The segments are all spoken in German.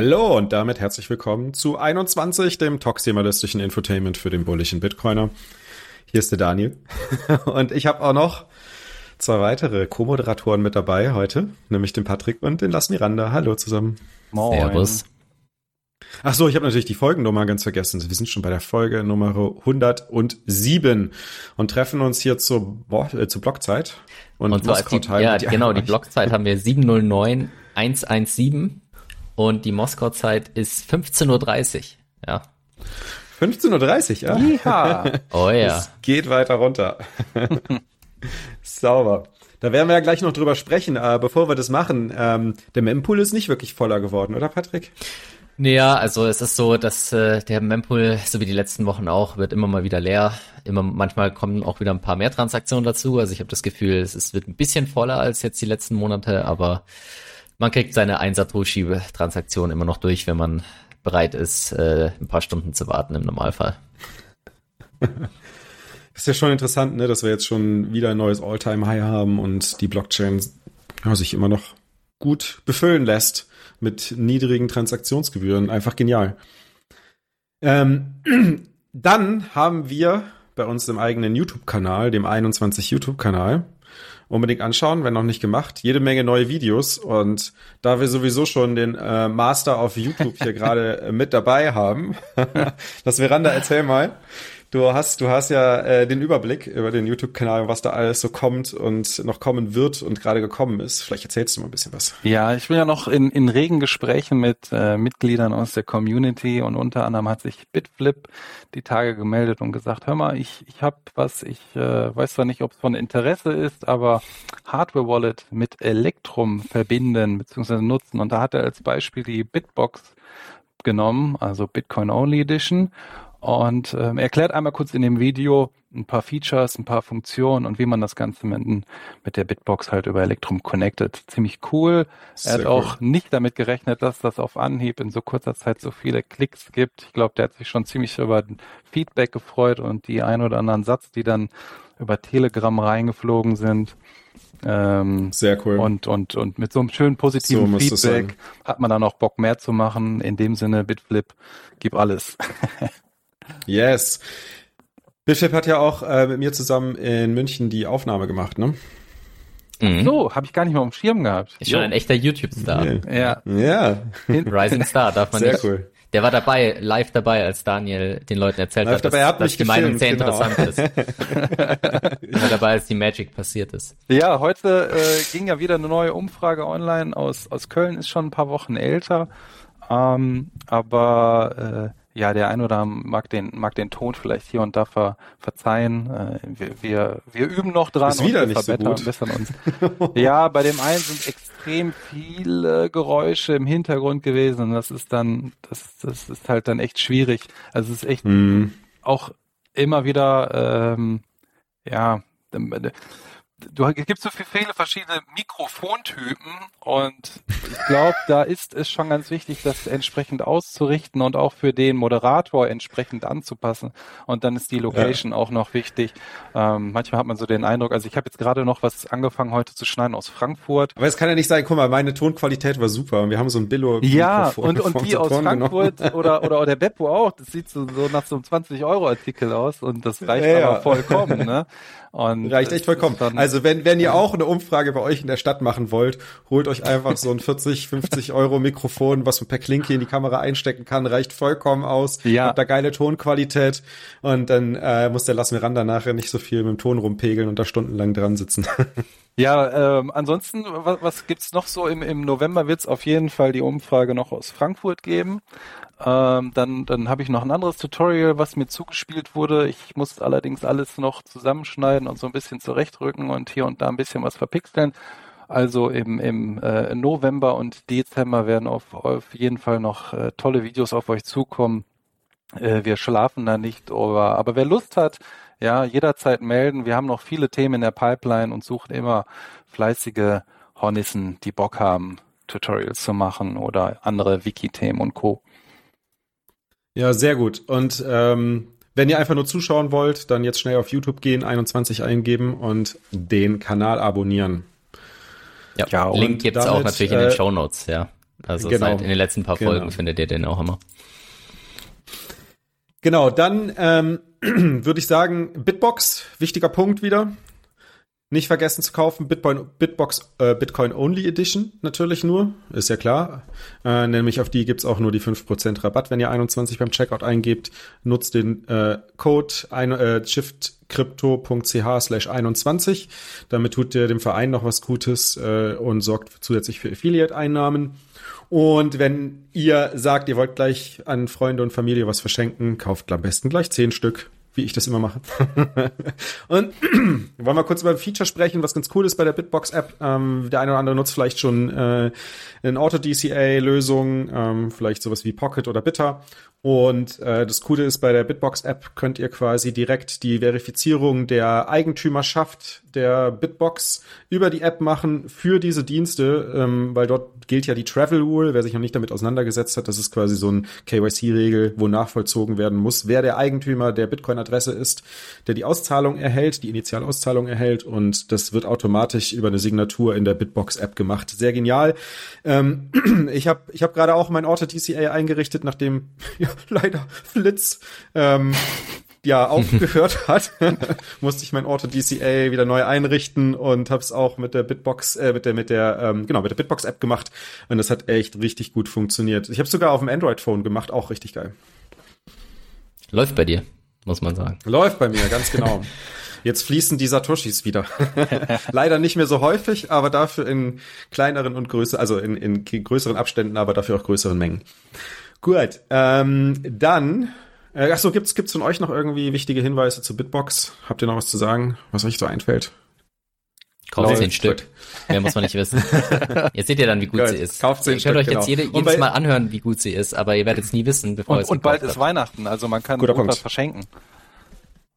Hallo und damit herzlich willkommen zu 21, dem toximalistischen Infotainment für den bullischen Bitcoiner. Hier ist der Daniel und ich habe auch noch zwei weitere Co-Moderatoren mit dabei heute, nämlich den Patrick und den Las Miranda. Hallo zusammen. Moin. Servus. Ach so, ich habe natürlich die Folgennummer ganz vergessen. Wir sind schon bei der Folge Nummer 107 und treffen uns hier zur, äh, zur Blockzeit. Und, und so als die, ja, die genau, die Blockzeit haben wir 709117 und die Moskau-Zeit ist 15.30 Uhr. Ja. 15.30 Uhr, ja? Ja. oh ja. Es geht weiter runter. Sauber. Da werden wir ja gleich noch drüber sprechen. Aber bevor wir das machen, ähm, der Mempool ist nicht wirklich voller geworden, oder Patrick? Naja, also es ist so, dass äh, der Mempool, so wie die letzten Wochen auch, wird immer mal wieder leer. Immer manchmal kommen auch wieder ein paar mehr Transaktionen dazu. Also ich habe das Gefühl, es, es wird ein bisschen voller als jetzt die letzten Monate, aber man kriegt seine 1 Satoshi-Transaktion immer noch durch, wenn man bereit ist, äh, ein paar Stunden zu warten im Normalfall. ist ja schon interessant, ne, dass wir jetzt schon wieder ein neues All-Time-High haben und die Blockchain ja, sich immer noch gut befüllen lässt mit niedrigen Transaktionsgebühren. Einfach genial. Ähm, dann haben wir bei uns im eigenen YouTube-Kanal, dem 21 YouTube-Kanal, unbedingt anschauen, wenn noch nicht gemacht, jede Menge neue Videos. Und da wir sowieso schon den äh, Master auf YouTube hier gerade äh, mit dabei haben, das Veranda, erzähl mal. Du hast, du hast ja äh, den Überblick über den YouTube-Kanal, was da alles so kommt und noch kommen wird und gerade gekommen ist. Vielleicht erzählst du mal ein bisschen was. Ja, ich bin ja noch in, in regen Gesprächen mit äh, Mitgliedern aus der Community und unter anderem hat sich Bitflip die Tage gemeldet und gesagt, hör mal, ich, ich habe was, ich äh, weiß zwar nicht, ob es von Interesse ist, aber Hardware-Wallet mit Elektrum verbinden bzw. nutzen. Und da hat er als Beispiel die Bitbox genommen, also Bitcoin Only Edition und ähm, erklärt einmal kurz in dem Video ein paar Features, ein paar Funktionen und wie man das Ganze mit, mit der Bitbox halt über Electrum connected. Ziemlich cool. Sehr er hat cool. auch nicht damit gerechnet, dass das auf Anhieb in so kurzer Zeit so viele Klicks gibt. Ich glaube, der hat sich schon ziemlich über Feedback gefreut und die ein oder anderen Satz, die dann über Telegram reingeflogen sind. Ähm, Sehr cool. Und, und, und mit so einem schönen positiven so Feedback hat man dann auch Bock mehr zu machen. In dem Sinne, Bitflip, gib alles. Yes. Bishop hat ja auch äh, mit mir zusammen in München die Aufnahme gemacht, ne? Mhm. So, habe ich gar nicht mal auf dem Schirm gehabt. Ist schon ein echter YouTube-Star. Ja. Ja. Rising Star, darf man sehr nicht. Sehr cool. Der war dabei, live dabei, als Daniel den Leuten erzählt live hat, dabei, dass, hat dass die gefilmt, Meinung sehr genau. interessant ist. er war dabei, als die Magic passiert ist. Ja, heute äh, ging ja wieder eine neue Umfrage online aus, aus Köln, ist schon ein paar Wochen älter. Ähm, aber äh, ja, der ein oder mag den, mag den Ton vielleicht hier und da ver, verzeihen. Äh, wir, wir, wir üben noch dran Ist wieder und nicht so gut. bessern uns. ja, bei dem einen sind extrem viele Geräusche im Hintergrund gewesen und das ist dann, das, das ist halt dann echt schwierig. Also es ist echt mm. auch immer wieder, ähm, ja, du es gibt so viele verschiedene Mikrofontypen und ich glaube, da ist es schon ganz wichtig, das entsprechend auszurichten und auch für den Moderator entsprechend anzupassen. Und dann ist die Location ja. auch noch wichtig. Ähm, manchmal hat man so den Eindruck, also ich habe jetzt gerade noch was angefangen heute zu schneiden aus Frankfurt. Aber es kann ja nicht sein, guck mal, meine Tonqualität war super und wir haben so ein Billo. Ja, und, und die aus Frankfurt oder, oder, oder der Beppo auch, das sieht so, so nach so einem 20-Euro-Artikel aus und das reicht ja, aber vollkommen. Ne? Und Reicht echt vollkommen. Also wenn, wenn ihr auch eine Umfrage bei euch in der Stadt machen wollt, holt euch einfach so ein 40, 50 Euro Mikrofon, was man per Klinke in die Kamera einstecken kann, reicht vollkommen aus. Ja. Habt da geile Tonqualität und dann äh, muss der Las Miranda nachher nicht so viel mit dem Ton rumpegeln und da stundenlang dran sitzen. Ja, ähm, ansonsten, was, was gibt's noch so? Im, im November wird's auf jeden Fall die Umfrage noch aus Frankfurt geben. Ähm, dann dann habe ich noch ein anderes Tutorial, was mir zugespielt wurde. Ich muss allerdings alles noch zusammenschneiden und so ein bisschen zurechtrücken und hier und da ein bisschen was verpixeln. Also im, im äh, November und Dezember werden auf, auf jeden Fall noch äh, tolle Videos auf euch zukommen. Äh, wir schlafen da nicht, aber, aber wer Lust hat, ja, jederzeit melden. Wir haben noch viele Themen in der Pipeline und suchen immer fleißige Hornissen, die Bock haben, Tutorials zu machen oder andere Wiki-Themen und Co. Ja, sehr gut. Und ähm, Wenn ihr einfach nur zuschauen wollt, dann jetzt schnell auf YouTube gehen, 21 eingeben und den Kanal abonnieren. Ja, ja Link gibt's damit, auch natürlich in den äh, Show Notes, ja. Also genau, seit in den letzten paar Folgen genau. findet ihr den auch immer. Genau, dann ähm, würde ich sagen, Bitbox, wichtiger Punkt wieder. Nicht vergessen zu kaufen, Bitcoin, Bitbox äh, Bitcoin Only Edition natürlich nur, ist ja klar. Äh, nämlich auf die gibt's auch nur die 5% Rabatt, wenn ihr 21 beim Checkout eingebt. Nutzt den äh, Code ein, äh, shiftcrypto.ch slash 21. Damit tut ihr dem Verein noch was Gutes äh, und sorgt zusätzlich für Affiliate-Einnahmen. Und wenn ihr sagt, ihr wollt gleich an Freunde und Familie was verschenken, kauft am besten gleich 10 Stück wie ich das immer mache. und wollen wir kurz über ein Feature sprechen, was ganz cool ist bei der Bitbox-App. Ähm, der eine oder andere nutzt vielleicht schon äh, eine Auto-DCA-Lösung, ähm, vielleicht sowas wie Pocket oder Bitter. Und äh, das Coole ist, bei der Bitbox-App könnt ihr quasi direkt die Verifizierung der Eigentümerschaft der Bitbox über die App machen für diese Dienste, ähm, weil dort gilt ja die Travel Rule. Wer sich noch nicht damit auseinandergesetzt hat, das ist quasi so ein KYC-Regel, wo nachvollzogen werden muss, wer der Eigentümer der Bitcoin-Adresse ist, der die Auszahlung erhält, die Initialauszahlung erhält und das wird automatisch über eine Signatur in der Bitbox-App gemacht. Sehr genial. Ähm, ich habe ich hab gerade auch mein Auto DCA eingerichtet, nachdem leider Flitz ähm, ja aufgehört hat, musste ich mein Auto DCA wieder neu einrichten und habe es auch mit der Bitbox, äh, mit der mit der ähm, genau mit der Bitbox App gemacht und das hat echt richtig gut funktioniert. Ich habe sogar auf dem Android Phone gemacht, auch richtig geil. Läuft bei dir, muss man sagen. Läuft bei mir, ganz genau. Jetzt fließen die Satoshis wieder. Leider nicht mehr so häufig, aber dafür in kleineren und größeren, also in, in größeren Abständen, aber dafür auch größeren Mengen. Gut, ähm, dann äh, achso, gibt's, gibt's von euch noch irgendwie wichtige Hinweise zu Bitbox? Habt ihr noch was zu sagen, was euch so einfällt? Kauft zehn Stück. Mehr muss man nicht wissen. Jetzt seht ihr dann, wie gut Good. sie ist. Kauft zehn ihr könnt Stück, euch jetzt genau. jede, jedes Mal anhören, wie gut sie ist, aber ihr werdet es nie wissen, bevor und, es Und bald ist Weihnachten, also man kann was verschenken.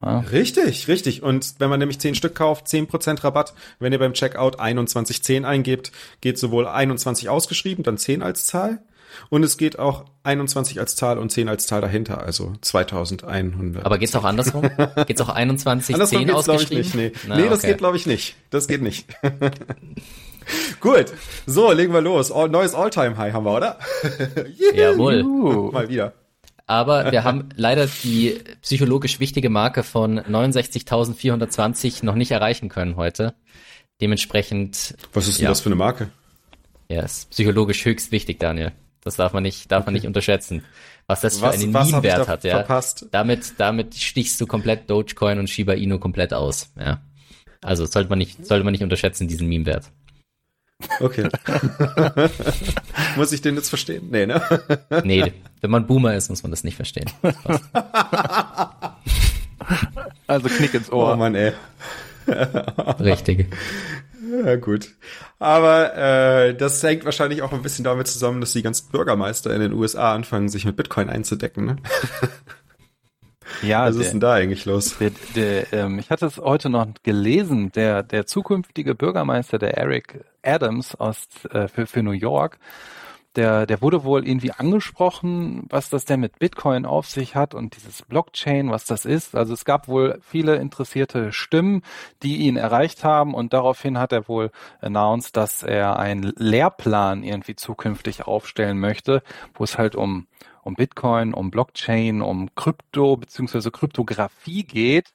Ja. Richtig, richtig. Und wenn man nämlich zehn Stück kauft, zehn Prozent Rabatt. Wenn ihr beim Checkout 2110 eingebt, geht sowohl 21 ausgeschrieben, dann 10 als Zahl. Und es geht auch 21 als Zahl und 10 als Zahl dahinter, also 2100. Aber geht's auch andersrum? geht's auch 21, andersrum 10 geht's, ausgeschrieben? Ich, nicht. Nee, Na, nee das okay. geht glaube ich nicht. Das geht nicht. Gut, so, legen wir los. All, neues All-Time-High haben wir, oder? Jawohl. Mal wieder. Aber wir haben leider die psychologisch wichtige Marke von 69.420 noch nicht erreichen können heute. Dementsprechend. Was ist denn ja. das für eine Marke? Ja, ist psychologisch höchst wichtig, Daniel. Das darf man nicht, darf man nicht unterschätzen. Was das für was, einen Meme-Wert hat, ja. Verpasst? Damit, damit stichst du komplett Dogecoin und Shiba Inu komplett aus, ja. Also sollte man nicht, sollte man nicht unterschätzen, diesen Meme-Wert. Okay. muss ich den jetzt verstehen? Nee, ne? nee, wenn man Boomer ist, muss man das nicht verstehen. Das also Knick ins Ohr. Oh Mann, ey. Richtig. Ja, gut. Aber äh, das hängt wahrscheinlich auch ein bisschen damit zusammen, dass die ganzen Bürgermeister in den USA anfangen, sich mit Bitcoin einzudecken. Ne? Ja, was der, ist denn da eigentlich los? Der, der, ähm, ich hatte es heute noch gelesen, der, der zukünftige Bürgermeister, der Eric Adams aus, äh, für, für New York, der, der wurde wohl irgendwie angesprochen, was das denn mit Bitcoin auf sich hat und dieses Blockchain, was das ist. Also es gab wohl viele interessierte Stimmen, die ihn erreicht haben und daraufhin hat er wohl announced, dass er einen Lehrplan irgendwie zukünftig aufstellen möchte, wo es halt um um Bitcoin, um Blockchain, um Krypto beziehungsweise Kryptographie geht.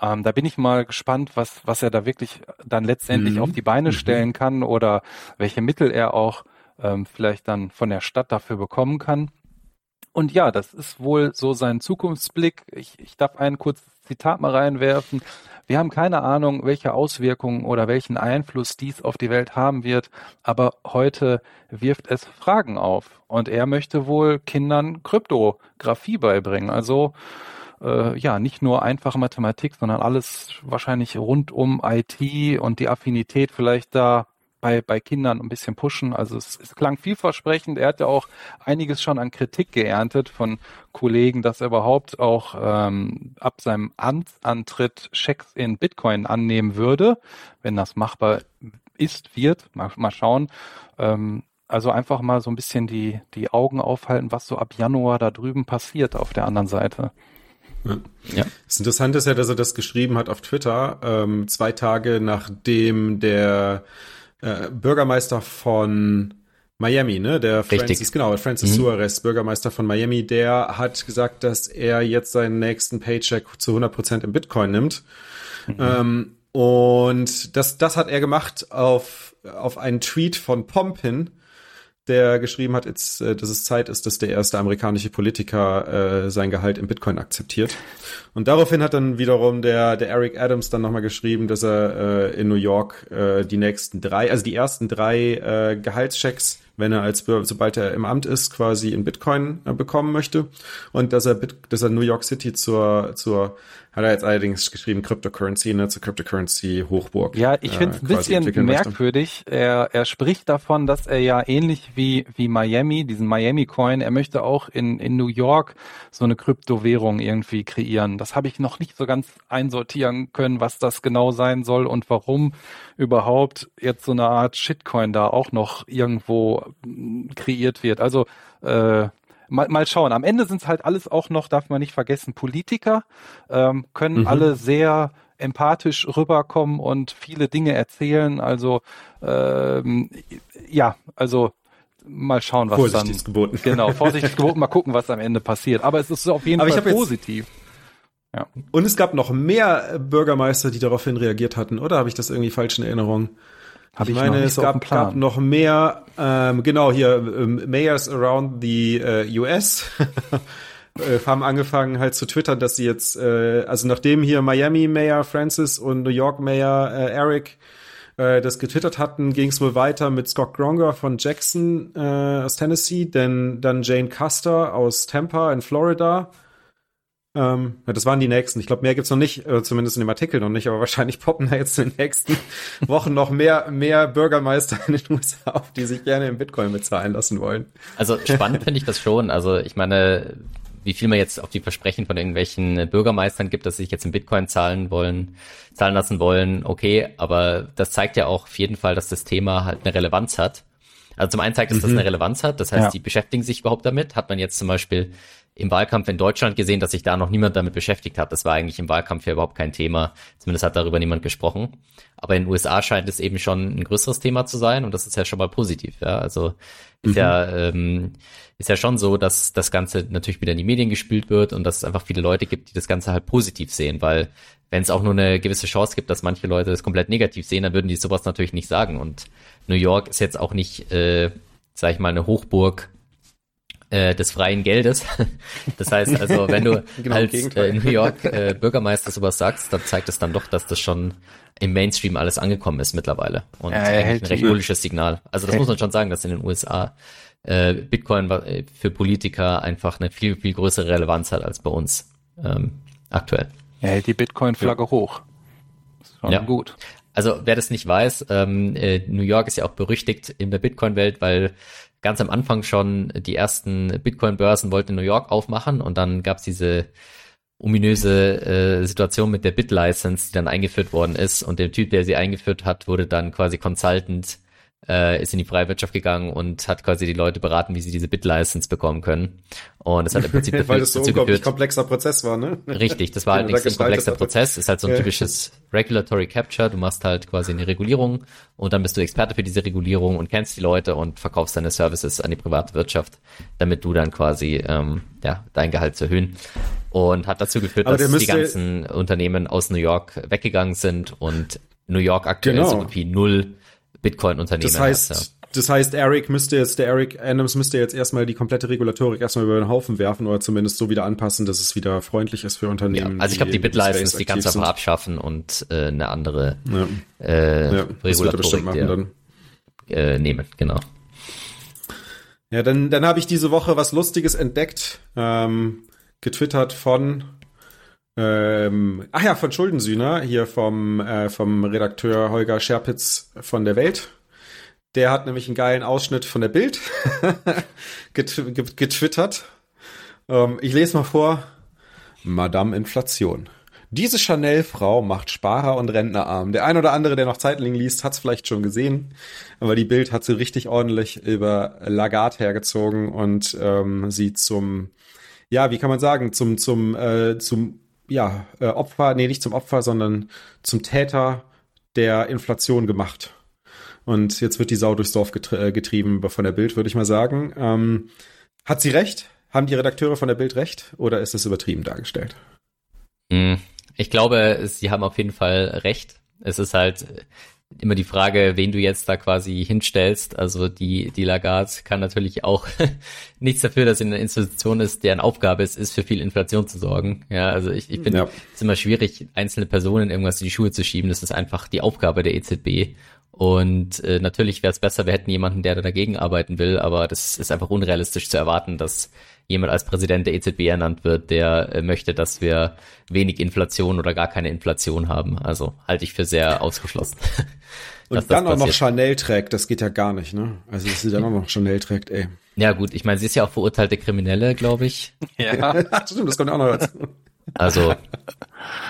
Ähm, da bin ich mal gespannt, was, was er da wirklich dann letztendlich mhm. auf die Beine mhm. stellen kann oder welche Mittel er auch ähm, vielleicht dann von der Stadt dafür bekommen kann. Und ja, das ist wohl so sein Zukunftsblick. Ich, ich darf ein kurzes Zitat mal reinwerfen. Wir haben keine Ahnung, welche Auswirkungen oder welchen Einfluss dies auf die Welt haben wird, aber heute wirft es Fragen auf. Und er möchte wohl Kindern Kryptographie beibringen. Also äh, ja, nicht nur einfache Mathematik, sondern alles wahrscheinlich rund um IT und die Affinität vielleicht da bei, bei Kindern ein bisschen pushen. Also es, es klang vielversprechend. Er hat ja auch einiges schon an Kritik geerntet von Kollegen, dass er überhaupt auch ähm, ab seinem Amtsantritt Schecks in Bitcoin annehmen würde, wenn das machbar ist, wird. Mal, mal schauen. Ähm, also einfach mal so ein bisschen die, die Augen aufhalten, was so ab Januar da drüben passiert auf der anderen Seite. Ja. ja. Das Interessante ist ja, dass er das geschrieben hat auf Twitter, ähm, zwei Tage nachdem der äh, Bürgermeister von Miami, ne? Der Richtig. Francis, genau, Francis mhm. Suarez, Bürgermeister von Miami, der hat gesagt, dass er jetzt seinen nächsten Paycheck zu 100 Prozent im Bitcoin nimmt. Mhm. Ähm, und das, das hat er gemacht auf, auf einen Tweet von Pompin, der geschrieben hat, jetzt, äh, dass es Zeit ist, dass der erste amerikanische Politiker äh, sein Gehalt in Bitcoin akzeptiert. Und daraufhin hat dann wiederum der, der Eric Adams dann nochmal geschrieben, dass er äh, in New York äh, die nächsten drei, also die ersten drei äh, Gehaltschecks wenn er als sobald er im Amt ist, quasi in Bitcoin äh, bekommen möchte und dass er dass er New York City zur zur hat er jetzt allerdings geschrieben Cryptocurrency, ne, zur Cryptocurrency Hochburg. Ja, ich finde es äh, ein bisschen merkwürdig. Er, er spricht davon, dass er ja ähnlich wie, wie Miami, diesen Miami Coin, er möchte auch in, in New York so eine Kryptowährung irgendwie kreieren. Das habe ich noch nicht so ganz einsortieren können, was das genau sein soll und warum überhaupt jetzt so eine Art Shitcoin da auch noch irgendwo mm, kreiert wird. Also äh, mal, mal schauen. Am Ende sind es halt alles auch noch, darf man nicht vergessen, Politiker, ähm, können mhm. alle sehr empathisch rüberkommen und viele Dinge erzählen. Also ähm, ja, also mal schauen, was vorsichtig dann. geboten. Genau, vorsichtig geboten. Mal gucken, was am Ende passiert. Aber es ist auf jeden Aber Fall positiv. Ja. Und es gab noch mehr Bürgermeister, die daraufhin reagiert hatten, oder habe ich das irgendwie falsch in Erinnerung? Hab ich, ich meine, es so gab, gab, noch mehr, ähm, genau hier, ähm, Mayors around the äh, US äh, haben angefangen halt zu twittern, dass sie jetzt, äh, also nachdem hier Miami Mayor Francis und New York Mayor äh, Eric äh, das getwittert hatten, ging es wohl weiter mit Scott Gronger von Jackson äh, aus Tennessee, denn dann Jane Custer aus Tampa in Florida ähm, das waren die nächsten. Ich glaube, mehr gibt's noch nicht, äh, zumindest in dem Artikel noch nicht, aber wahrscheinlich poppen da jetzt in den nächsten Wochen noch mehr, mehr Bürgermeister in den USA auf, die sich gerne im Bitcoin bezahlen lassen wollen. Also spannend finde ich das schon. Also ich meine, wie viel man jetzt auf die Versprechen von irgendwelchen Bürgermeistern gibt, dass sie sich jetzt in Bitcoin zahlen wollen, zahlen lassen wollen, okay, aber das zeigt ja auch auf jeden Fall, dass das Thema halt eine Relevanz hat. Also zum einen zeigt es, dass es eine mhm. Relevanz hat, das heißt, ja. die beschäftigen sich überhaupt damit. Hat man jetzt zum Beispiel im Wahlkampf in Deutschland gesehen, dass sich da noch niemand damit beschäftigt hat. Das war eigentlich im Wahlkampf ja überhaupt kein Thema. Zumindest hat darüber niemand gesprochen. Aber in den USA scheint es eben schon ein größeres Thema zu sein und das ist ja schon mal positiv. Ja, also ist mhm. ja ähm, ist ja schon so, dass das Ganze natürlich wieder in die Medien gespült wird und dass es einfach viele Leute gibt, die das Ganze halt positiv sehen, weil wenn es auch nur eine gewisse Chance gibt, dass manche Leute das komplett negativ sehen, dann würden die sowas natürlich nicht sagen. Und New York ist jetzt auch nicht, äh, sag ich mal, eine Hochburg äh, des freien Geldes. Das heißt also, wenn du genau, als äh, in New York äh, Bürgermeister sowas sagst, dann zeigt es dann doch, dass das schon im Mainstream alles angekommen ist mittlerweile. Und ja, ein recht bullisches Signal. Also das muss man schon sagen, dass in den USA äh, Bitcoin äh, für Politiker einfach eine viel, viel größere Relevanz hat als bei uns ähm, aktuell. Er hält die Bitcoin-Flagge ja. hoch. Schon ja. gut. Also wer das nicht weiß, ähm, äh, New York ist ja auch berüchtigt in der Bitcoin-Welt, weil ganz am Anfang schon die ersten Bitcoin-Börsen wollten in New York aufmachen und dann gab's diese ominöse äh, Situation mit der Bit-License, die dann eingeführt worden ist und der Typ, der sie eingeführt hat, wurde dann quasi Consultant äh, ist in die freie Wirtschaft gegangen und hat quasi die Leute beraten, wie sie diese Bit-License bekommen können. Und das hat im Prinzip Weil das so dazu geführt. komplexer Prozess war, ne? Richtig, das war halt ein extrem komplexer Prozess. Ist halt so ein typisches Regulatory Capture. Du machst halt quasi eine Regulierung und dann bist du Experte für diese Regulierung und kennst die Leute und verkaufst deine Services an die private Wirtschaft, damit du dann quasi ähm, ja dein Gehalt zu erhöhen. Und hat dazu geführt, Aber dass die ganzen Unternehmen aus New York weggegangen sind und New York aktuell genau. so gut wie null Bitcoin-Unternehmen. Das heißt, hat, ja. das heißt, Eric müsste jetzt, der Eric Adams müsste jetzt erstmal die komplette Regulatorik erstmal über den Haufen werfen oder zumindest so wieder anpassen, dass es wieder freundlich ist für Unternehmen. Ja, also ich glaube, die Bitlicense die ganz einfach abschaffen und äh, eine andere ja. Äh, ja, Regulatorik machen, dann. Äh, nehmen, genau. Ja, dann, dann habe ich diese Woche was Lustiges entdeckt, ähm, getwittert von ähm, ach ja, von Schuldensühner, hier vom, äh, vom Redakteur Holger Scherpitz von der Welt. Der hat nämlich einen geilen Ausschnitt von der Bild get getwittert. Ähm, ich lese mal vor. Madame Inflation. Diese Chanel-Frau macht Sparer und Rentner arm. Der ein oder andere, der noch Zeitling liest, hat es vielleicht schon gesehen. Aber die Bild hat sie richtig ordentlich über Lagarde hergezogen und ähm, sie zum ja, wie kann man sagen, zum, zum, äh, zum, ja, äh, Opfer, nee, nicht zum Opfer, sondern zum Täter der Inflation gemacht. Und jetzt wird die Sau durchs Dorf äh, getrieben von der Bild, würde ich mal sagen. Ähm, hat sie recht? Haben die Redakteure von der Bild recht? Oder ist das übertrieben dargestellt? Hm, ich glaube, sie haben auf jeden Fall recht. Es ist halt immer die Frage, wen du jetzt da quasi hinstellst. Also die, die Lagarde kann natürlich auch nichts dafür, dass sie eine Institution ist, deren Aufgabe es ist, für viel Inflation zu sorgen. Ja, also ich, ich finde ja. es ist immer schwierig, einzelne Personen irgendwas in die Schuhe zu schieben. Das ist einfach die Aufgabe der EZB. Und äh, natürlich wäre es besser, wir hätten jemanden, der da dagegen arbeiten will, aber das ist einfach unrealistisch zu erwarten, dass jemand als Präsident der EZB ernannt wird, der äh, möchte, dass wir wenig Inflation oder gar keine Inflation haben. Also halte ich für sehr ausgeschlossen. Und dann auch noch Chanel trägt, das geht ja gar nicht, ne? Also dass sie dann auch noch Chanel trägt, ey. Ja gut, ich meine, sie ist ja auch verurteilte Kriminelle, glaube ich. Ja, stimmt, das kommt auch noch dazu. Also,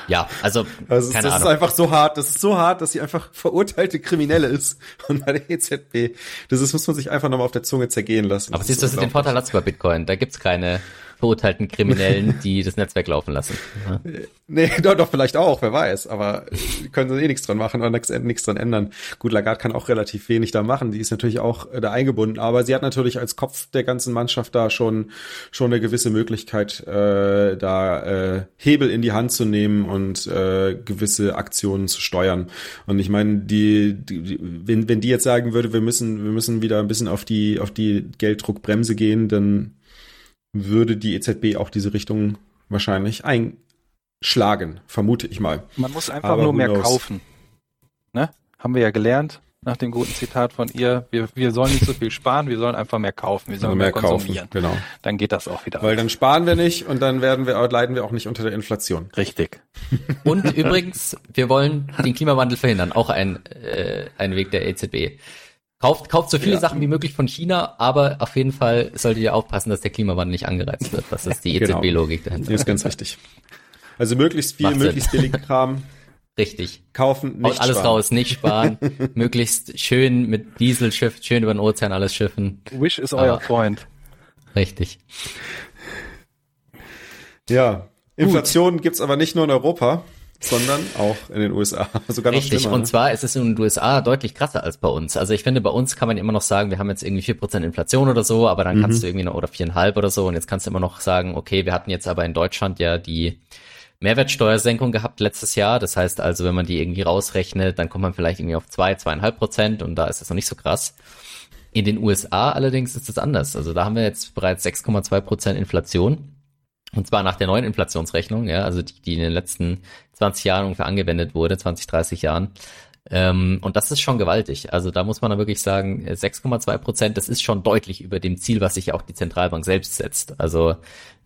ja, also, also keine das Ahnung. ist einfach so hart, das ist so hart, dass sie einfach verurteilte Kriminelle ist. Und bei der EZB, das ist, muss man sich einfach nochmal auf der Zunge zergehen lassen. Aber siehst du, das ist den Vorteil hast du bei Bitcoin. Da gibt's keine verurteilten Kriminellen, die das Netzwerk laufen lassen. Ja. Nee, doch, doch, vielleicht auch, wer weiß, aber können sie eh nichts dran machen oder nichts dran ändern. Gut, Lagarde kann auch relativ wenig da machen, die ist natürlich auch äh, da eingebunden, aber sie hat natürlich als Kopf der ganzen Mannschaft da schon, schon eine gewisse Möglichkeit, äh, da äh, Hebel in die Hand zu nehmen und äh, gewisse Aktionen zu steuern. Und ich meine, die, die, wenn, wenn die jetzt sagen würde, wir müssen, wir müssen wieder ein bisschen auf die, auf die Gelddruckbremse gehen, dann würde die EZB auch diese Richtung wahrscheinlich einschlagen, vermute ich mal. Man muss einfach Aber nur mehr knows? kaufen. Ne? Haben wir ja gelernt nach dem guten Zitat von ihr. Wir, wir sollen nicht so viel sparen, wir sollen einfach mehr kaufen, wir sollen mehr, mehr konsumieren. Kaufen, genau. Dann geht das auch wieder. Weil dann sparen wir nicht und dann werden wir, leiden wir auch nicht unter der Inflation. Richtig. Und übrigens, wir wollen den Klimawandel verhindern, auch ein, äh, ein Weg der EZB. Kauft, kauft so viele ja. Sachen wie möglich von China, aber auf jeden Fall solltet ihr aufpassen, dass der Klimawandel nicht angereizt wird. Das ist die EZB-Logik genau. dahinter. Das ist ganz richtig. Also möglichst viel, Macht möglichst Sinn. billig Kram. Richtig. Kaufen, nicht Haut alles sparen. raus, nicht sparen. möglichst schön mit Dieselschiff, schön über den Ozean alles schiffen. Wish ist euer Freund. Richtig. Ja. Inflation Gut. gibt's aber nicht nur in Europa sondern auch in den USA. Sogar noch Richtig, und ne? zwar ist es in den USA deutlich krasser als bei uns. Also ich finde, bei uns kann man immer noch sagen, wir haben jetzt irgendwie vier Prozent Inflation oder so, aber dann mhm. kannst du irgendwie noch, oder viereinhalb oder so, und jetzt kannst du immer noch sagen, okay, wir hatten jetzt aber in Deutschland ja die Mehrwertsteuersenkung gehabt letztes Jahr. Das heißt also, wenn man die irgendwie rausrechnet, dann kommt man vielleicht irgendwie auf zwei, zweieinhalb Prozent und da ist es noch nicht so krass. In den USA allerdings ist es anders. Also da haben wir jetzt bereits 6,2 Prozent Inflation. Und zwar nach der neuen Inflationsrechnung, ja, also die, die in den letzten 20 Jahren ungefähr angewendet wurde, 20, 30 Jahren. Ähm, und das ist schon gewaltig. Also da muss man dann wirklich sagen, 6,2 Prozent, das ist schon deutlich über dem Ziel, was sich auch die Zentralbank selbst setzt. Also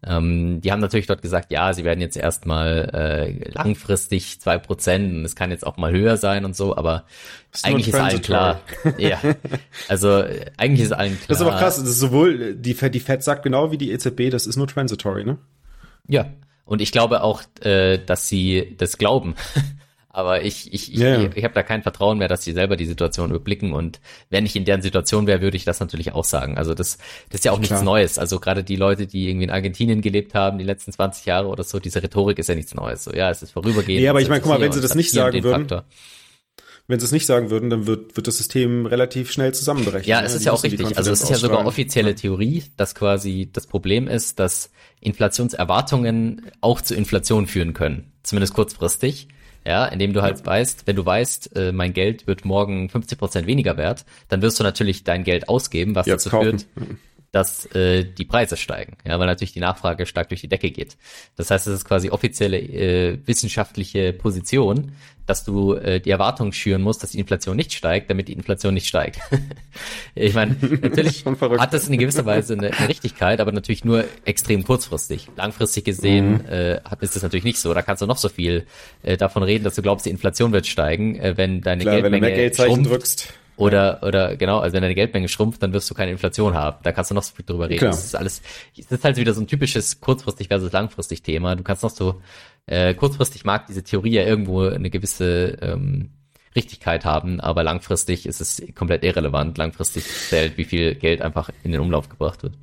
ähm, die haben natürlich dort gesagt, ja, sie werden jetzt erstmal äh, langfristig zwei Prozent und es kann jetzt auch mal höher sein und so, aber ist eigentlich ist allen klar. ja, also eigentlich ist allen klar. Das ist aber krass, das ist sowohl die Fed, die Fed sagt genau wie die EZB, das ist nur transitory, ne? Ja, und ich glaube auch, äh, dass sie das glauben. Aber ich, ich, ich, yeah. ich, ich habe da kein Vertrauen mehr, dass sie selber die Situation überblicken. Und wenn ich in deren Situation wäre, würde ich das natürlich auch sagen. Also das, das ist ja auch nichts Klar. Neues. Also gerade die Leute, die irgendwie in Argentinien gelebt haben, die letzten 20 Jahre oder so, diese Rhetorik ist ja nichts Neues. So, ja, es ist vorübergehend. Ja, aber ich meine, guck mal, wenn sie das nicht sagen würden, Faktor. wenn sie es nicht sagen würden, dann wird, wird das System relativ schnell zusammenbrechen. Ja, es ist ja auch richtig. Also es ist ja sogar offizielle Theorie, dass quasi das Problem ist, dass Inflationserwartungen auch zu Inflation führen können. Zumindest kurzfristig. Ja, indem du halt ja. weißt, wenn du weißt, äh, mein Geld wird morgen 50 Prozent weniger wert, dann wirst du natürlich dein Geld ausgeben, was Jetzt dazu kaufen. führt, dass äh, die Preise steigen, ja, weil natürlich die Nachfrage stark durch die Decke geht. Das heißt, es ist quasi offizielle äh, wissenschaftliche Position, dass du äh, die Erwartung schüren musst, dass die Inflation nicht steigt, damit die Inflation nicht steigt. ich meine, natürlich hat das in gewisser Weise eine, eine, Richtigkeit, aber natürlich nur extrem kurzfristig. Langfristig gesehen mhm. äh, ist das natürlich nicht so. Da kannst du noch so viel äh, davon reden, dass du glaubst, die Inflation wird steigen, äh, wenn deine Klar, Geldmenge wenn du mehr Geldzeichen drückst oder, oder genau, also wenn deine Geldmenge schrumpft, dann wirst du keine Inflation haben. Da kannst du noch so viel drüber reden. Klar. Das ist alles, das ist halt wieder so ein typisches kurzfristig versus langfristig Thema. Du kannst noch so, äh, kurzfristig mag diese Theorie ja irgendwo eine gewisse ähm, Richtigkeit haben, aber langfristig ist es komplett irrelevant. Langfristig zählt, wie viel Geld einfach in den Umlauf gebracht wird.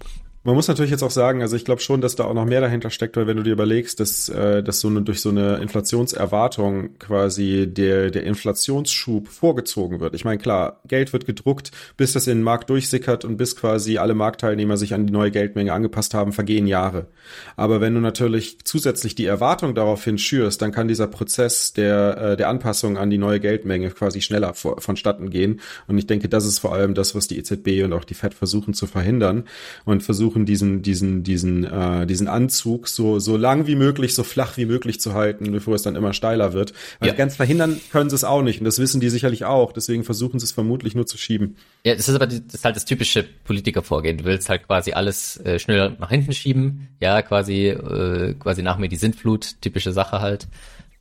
Man muss natürlich jetzt auch sagen, also ich glaube schon, dass da auch noch mehr dahinter steckt, weil wenn du dir überlegst, dass, äh, dass so eine, durch so eine Inflationserwartung quasi der, der Inflationsschub vorgezogen wird. Ich meine, klar, Geld wird gedruckt, bis das in den Markt durchsickert und bis quasi alle Marktteilnehmer sich an die neue Geldmenge angepasst haben, vergehen Jahre. Aber wenn du natürlich zusätzlich die Erwartung daraufhin schürst, dann kann dieser Prozess der, äh, der Anpassung an die neue Geldmenge quasi schneller vor, vonstatten gehen. Und ich denke, das ist vor allem das, was die EZB und auch die Fed versuchen zu verhindern und versuchen versuchen, diesen, diesen, diesen, äh, diesen Anzug so, so lang wie möglich, so flach wie möglich zu halten, bevor es dann immer steiler wird. Weil ja. ganz verhindern können sie es auch nicht. Und das wissen die sicherlich auch. Deswegen versuchen sie es vermutlich nur zu schieben. Ja, das ist aber die, das ist halt das typische Politikervorgehen. Du willst halt quasi alles äh, schnell nach hinten schieben. Ja, quasi, äh, quasi nach mir die Sintflut, typische Sache halt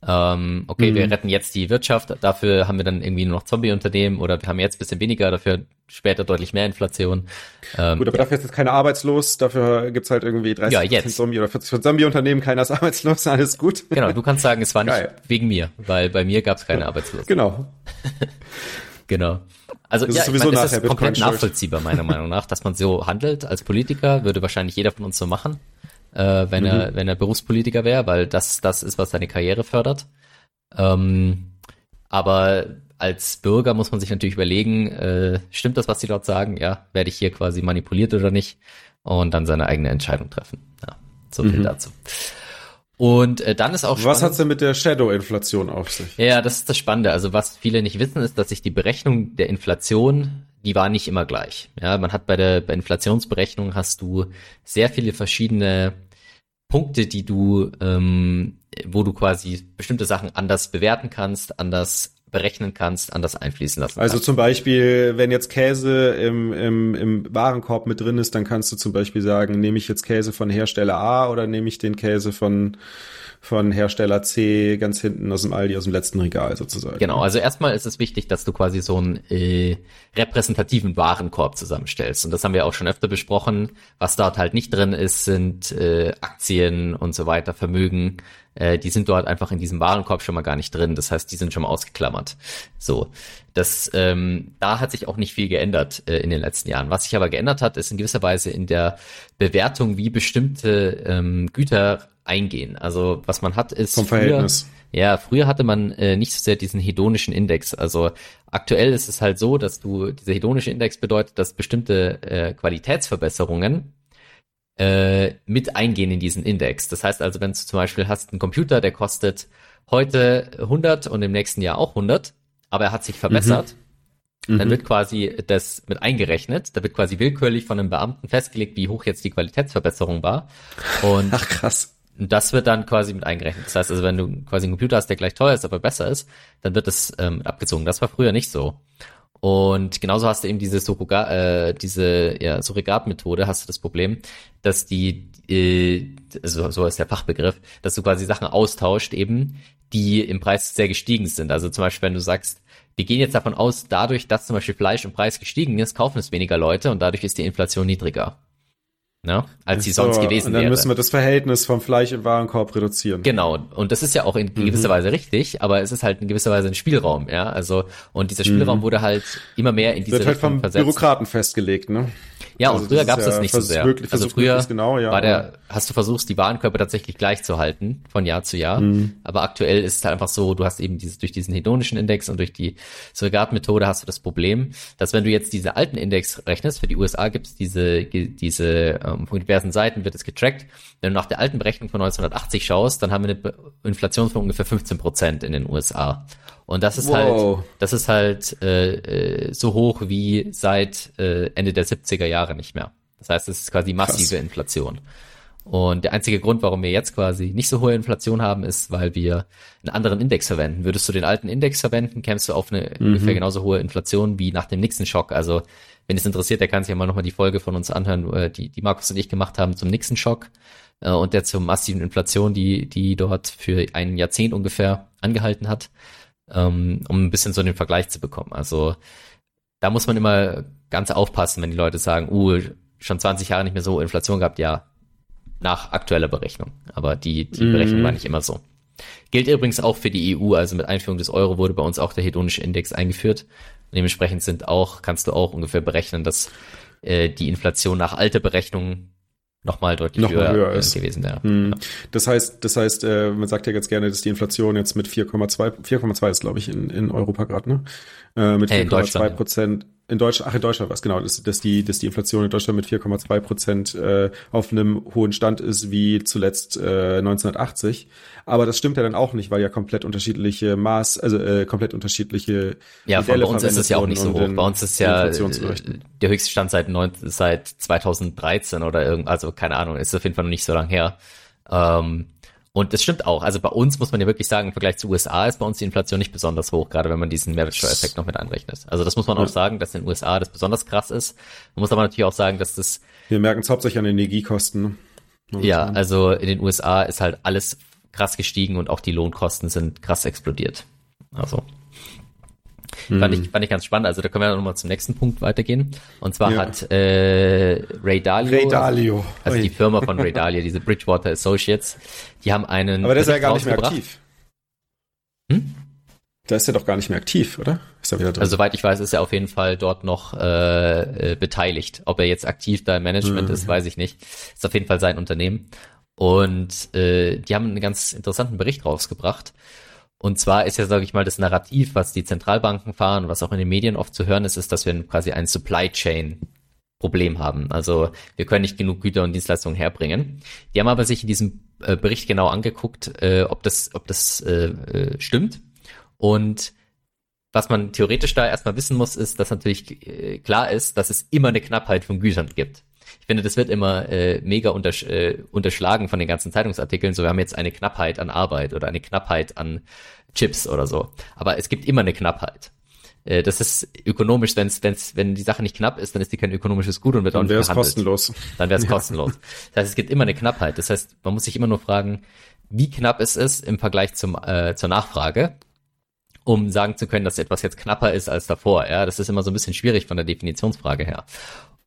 ähm, okay, mhm. wir retten jetzt die Wirtschaft, dafür haben wir dann irgendwie nur noch Zombie-Unternehmen oder wir haben jetzt bisschen weniger, dafür später deutlich mehr Inflation. Ähm, Gut, aber ja. dafür ist jetzt keiner arbeitslos, dafür gibt's halt irgendwie 30 ja, jetzt. Zombie oder 40 Zombie-Unternehmen, keiner ist arbeitslos, alles gut. Genau, du kannst sagen, es war nicht Geil. wegen mir, weil bei mir gab's keine Arbeitslosen. Genau. genau. Also das ja, ist, ich meine, das ist komplett nachvollziehbar, meiner Meinung nach, dass man so handelt als Politiker, würde wahrscheinlich jeder von uns so machen äh, wenn mhm. er wenn er Berufspolitiker wäre, weil das das ist, was seine Karriere fördert. Ähm, aber als Bürger muss man sich natürlich überlegen, äh, stimmt das, was die dort sagen? Ja, werde ich hier quasi manipuliert oder nicht? Und dann seine eigene Entscheidung treffen. Ja, so viel mhm. dazu. Und äh, dann ist auch spannend, Was hat's denn mit der Shadow-Inflation auf sich? Ja, das ist das Spannende. Also was viele nicht wissen, ist, dass sich die Berechnung der Inflation die war nicht immer gleich. Ja, man hat bei der bei Inflationsberechnung hast du sehr viele verschiedene Punkte, die du, ähm, wo du quasi bestimmte Sachen anders bewerten kannst, anders berechnen kannst, anders einfließen lassen. Also zum Beispiel, wenn jetzt Käse im, im, im Warenkorb mit drin ist, dann kannst du zum Beispiel sagen, nehme ich jetzt Käse von Hersteller A oder nehme ich den Käse von von Hersteller C ganz hinten aus dem Aldi, aus dem letzten Regal sozusagen. Genau, also erstmal ist es wichtig, dass du quasi so einen äh, repräsentativen Warenkorb zusammenstellst. Und das haben wir auch schon öfter besprochen. Was dort halt nicht drin ist, sind äh, Aktien und so weiter, Vermögen. Äh, die sind dort einfach in diesem Warenkorb schon mal gar nicht drin. Das heißt, die sind schon mal ausgeklammert. So, das ähm, da hat sich auch nicht viel geändert äh, in den letzten Jahren. Was sich aber geändert hat, ist in gewisser Weise in der Bewertung, wie bestimmte ähm, Güter eingehen. Also was man hat ist vom Verhältnis. Früher, ja, früher hatte man äh, nicht so sehr diesen hedonischen Index. Also aktuell ist es halt so, dass du dieser hedonische Index bedeutet, dass bestimmte äh, Qualitätsverbesserungen äh, mit eingehen in diesen Index. Das heißt also, wenn du zum Beispiel hast einen Computer, der kostet heute 100 und im nächsten Jahr auch 100, aber er hat sich verbessert. Mhm. Dann mhm. wird quasi das mit eingerechnet. Da wird quasi willkürlich von einem Beamten festgelegt, wie hoch jetzt die Qualitätsverbesserung war. Und Ach krass. Und das wird dann quasi mit eingerechnet. Das heißt also, wenn du quasi einen Computer hast, der gleich teuer ist, aber besser ist, dann wird das ähm, abgezogen. Das war früher nicht so. Und genauso hast du eben diese Surrogat, äh, diese ja, Surrogatmethode, hast du das Problem, dass die, äh, also so ist der Fachbegriff, dass du quasi Sachen austauscht eben, die im Preis sehr gestiegen sind. Also zum Beispiel, wenn du sagst, wir gehen jetzt davon aus, dadurch, dass zum Beispiel Fleisch im Preis gestiegen ist, kaufen es weniger Leute und dadurch ist die Inflation niedriger ne, als sie so, sonst gewesen. Und dann wäre. müssen wir das Verhältnis vom Fleisch im Warenkorb reduzieren. Genau. Und das ist ja auch in mhm. gewisser Weise richtig, aber es ist halt in gewisser Weise ein Spielraum, ja. Also, und dieser Spielraum mhm. wurde halt immer mehr in diese Wird halt Richtung halt vom versetzt. Bürokraten festgelegt, ne? Ja, und also früher gab es das nicht so sehr. Möglich, also früher genau, ja, war der, hast du versucht, die Warenkörper tatsächlich gleich zu halten von Jahr zu Jahr. Mhm. Aber aktuell ist es halt einfach so, du hast eben dieses, durch diesen hedonischen Index und durch die Surrogatmethode hast du das Problem, dass wenn du jetzt diese alten Index rechnest, für die USA gibt es diese, diese ähm, von diversen Seiten wird es getrackt. Wenn du nach der alten Berechnung von 1980 schaust, dann haben wir eine Inflation von ungefähr 15 Prozent in den USA. Und das ist wow. halt, das ist halt äh, äh, so hoch wie seit äh, Ende der 70er Jahre nicht mehr. Das heißt, es ist quasi massive Krass. Inflation. Und der einzige Grund, warum wir jetzt quasi nicht so hohe Inflation haben, ist, weil wir einen anderen Index verwenden. Würdest du den alten Index verwenden, kämst du auf eine mhm. ungefähr genauso hohe Inflation wie nach dem Nixon-Schock. Also, wenn es interessiert, der kann sich ja mal nochmal die Folge von uns anhören, die, die Markus und ich gemacht haben zum Nixon-Schock äh, und der zur massiven Inflation, die, die dort für ein Jahrzehnt ungefähr angehalten hat ähm, um ein bisschen so den Vergleich zu bekommen. Also da muss man immer ganz aufpassen, wenn die Leute sagen, uh, schon 20 Jahre nicht mehr so Inflation gehabt, ja, nach aktueller Berechnung. Aber die, die mhm. Berechnung war nicht immer so. Gilt übrigens auch für die EU, also mit Einführung des Euro wurde bei uns auch der hedonische Index eingeführt. Dementsprechend sind auch, kannst du auch ungefähr berechnen, dass äh, die Inflation nach alter Berechnung nochmal deutlich Noch mal höher, höher äh, ist. gewesen wäre. Hm. Das heißt, das heißt, äh, man sagt ja ganz gerne, dass die Inflation jetzt mit 4,2, 4,2 ist, glaube ich, in, in Europa gerade, ne? Äh, mit Äh, in 4,2 Deutschland, ja. In Deutschland, ach, in Deutschland was, genau, dass, dass die, dass die Inflation in Deutschland mit 4,2 Prozent äh, auf einem hohen Stand ist wie zuletzt äh, 1980. Aber das stimmt ja dann auch nicht, weil ja komplett unterschiedliche Maß, also äh, komplett unterschiedliche Ja, Modelle bei uns ist es ja auch nicht so hoch. Bei uns ist ja äh, der höchste Stand seit, neun, seit 2013 oder irgend, also keine Ahnung, ist auf jeden Fall noch nicht so lang her. Ähm, und das stimmt auch. Also bei uns muss man ja wirklich sagen, im Vergleich zu USA ist bei uns die Inflation nicht besonders hoch, gerade wenn man diesen Mehrwertsteuereffekt noch mit einrechnet. Also das muss man auch sagen, dass in den USA das besonders krass ist. Man muss aber natürlich auch sagen, dass das Wir merken es hauptsächlich an den Energiekosten. Ne? Ja, Momentan. also in den USA ist halt alles krass gestiegen und auch die Lohnkosten sind krass explodiert. Also fand, ich, fand ich ganz spannend. Also da können wir nochmal zum nächsten Punkt weitergehen. Und zwar Ja. hat äh, Ray Dalio, Ray Dalio. also Ui. die Firma von Ray Dalio, diese Bridgewater Associates, die haben einen Aber der ist ja gar nicht mehr aktiv. Hm? Da ist er doch gar nicht mehr aktiv, oder? Ist er wieder drin? Also soweit ich weiß, ist er auf jeden Fall dort noch äh, äh, beteiligt. Ob er jetzt aktiv da im Management Mhm. ist, weiß ich nicht. Ist auf jeden Fall sein Unternehmen. Und äh, die haben einen ganz interessanten Bericht rausgebracht. Und zwar ist ja, sage ich mal, das Narrativ, was die Zentralbanken fahren, was auch in den Medien oft zu hören ist, ist, dass wir quasi ein Supply Chain Problem haben. Also wir können nicht genug Güter und Dienstleistungen herbringen. Die haben aber sich in diesem äh, Bericht genau angeguckt, äh, ob das, ob das äh, stimmt. Und was man theoretisch da erstmal wissen muss, ist, dass natürlich klar ist, dass es immer eine Knappheit von Gütern gibt. Ich finde, das wird immer äh, mega untersch äh, unterschlagen von den ganzen Zeitungsartikeln. So, wir haben jetzt eine Knappheit an Arbeit oder eine Knappheit an Chips oder so. Aber es gibt immer eine Knappheit. Äh, das ist ökonomisch, wenn's, wenn's, wenn die Sache nicht knapp ist, dann ist die kein ökonomisches Gut und wird auch Dann nicht wäre es behandelt kostenlos. dann wäre es kostenlos. Das heißt, es gibt immer eine Knappheit. Das heißt, man muss sich immer nur fragen, wie knapp es ist im Vergleich zum, äh, zur Nachfrage, um sagen zu können, dass etwas jetzt knapper ist als davor. Ja, das ist immer so ein bisschen schwierig von der Definitionsfrage her.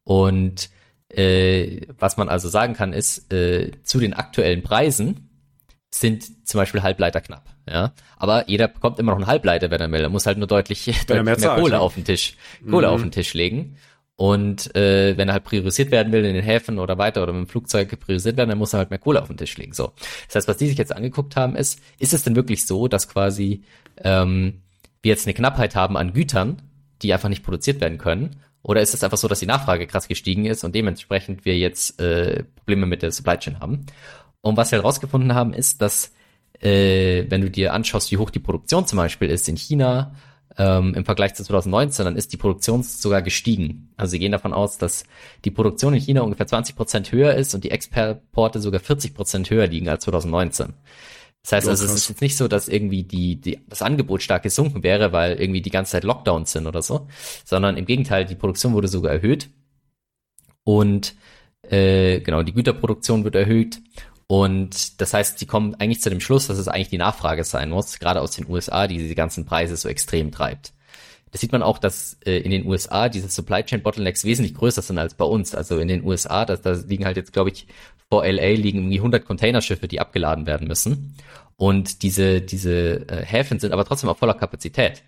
Und äh, was man also sagen kann, ist, äh, zu den aktuellen Preisen sind zum Beispiel Halbleiter knapp. Ja, aber jeder bekommt immer noch einen Halbleiter, wenn er will. Er muss halt nur deutlich, deutlich mehr zahlt, Kohle ja. auf den Tisch, Kohle Mhm. auf den Tisch legen. Und äh, wenn er halt priorisiert werden will in den Häfen oder weiter oder mit dem Flugzeug priorisiert werden, dann muss er halt mehr Kohle auf den Tisch legen. So, das heißt, was die sich jetzt angeguckt haben, ist, ist es denn wirklich so, dass quasi ähm, wir jetzt eine Knappheit haben an Gütern, die einfach nicht produziert werden können? Oder ist es einfach so, dass die Nachfrage krass gestiegen ist und dementsprechend wir jetzt äh, Probleme mit der Supply Chain haben? Und was wir herausgefunden haben, ist, dass äh, wenn du dir anschaust, wie hoch die Produktion zum Beispiel ist in China ähm, im Vergleich zu 2019, dann ist die Produktion sogar gestiegen. Also sie gehen davon aus, dass die Produktion in China ungefähr 20 Prozent höher ist und die Exporte sogar 40 Prozent höher liegen als 2019. Das heißt Ja, also, es ist jetzt nicht so, dass irgendwie die, die, das Angebot stark gesunken wäre, weil irgendwie die ganze Zeit Lockdowns sind oder so, sondern im Gegenteil, die Produktion wurde sogar erhöht und äh, genau, die Güterproduktion wird erhöht und das heißt, sie kommen eigentlich zu dem Schluss, dass es eigentlich die Nachfrage sein muss, gerade aus den USA, die diese ganzen Preise so extrem treibt. Das sieht man auch, dass äh, in den USA diese Supply Chain Bottlenecks wesentlich größer sind als bei uns. Also in den USA, da, da liegen halt jetzt, glaube ich, vor LA liegen irgendwie 100 Containerschiffe, die abgeladen werden müssen. Und diese, diese äh, Häfen sind aber trotzdem auf voller Kapazität.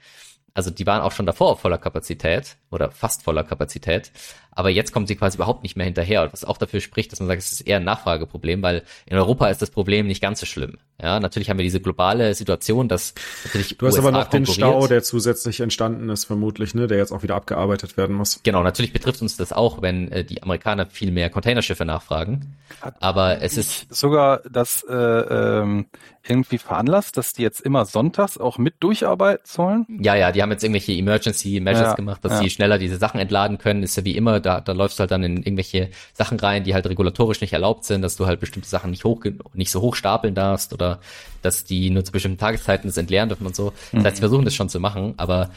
Also die waren auch schon davor auf voller Kapazität oder fast voller Kapazität. Aber jetzt kommen sie quasi überhaupt nicht mehr hinterher, was auch dafür spricht, dass man sagt, es ist eher ein Nachfrageproblem, weil in Europa ist das Problem nicht ganz so schlimm. Ja, natürlich haben wir diese globale Situation, dass natürlich Du hast USA aber noch den. Stau, der zusätzlich entstanden ist, vermutlich, ne, der jetzt auch wieder abgearbeitet werden muss. Genau, natürlich betrifft uns das auch, wenn äh, die Amerikaner viel mehr Containerschiffe nachfragen. Aber es ist sogar das äh, ähm, irgendwie veranlasst, dass die jetzt immer sonntags auch mit durcharbeiten sollen. Ja, ja, die haben jetzt irgendwelche Emergency Measures Ja, gemacht, dass ja. sie schneller diese Sachen entladen können. Ist ja wie immer, da, da läufst du halt dann in irgendwelche Sachen rein, die halt regulatorisch nicht erlaubt sind, dass du halt bestimmte Sachen nicht hoch, nicht so hoch stapeln darfst oder dass die nur zu bestimmten Tageszeiten das entleeren dürfen und so. Das heißt, sie versuchen das schon zu machen, aber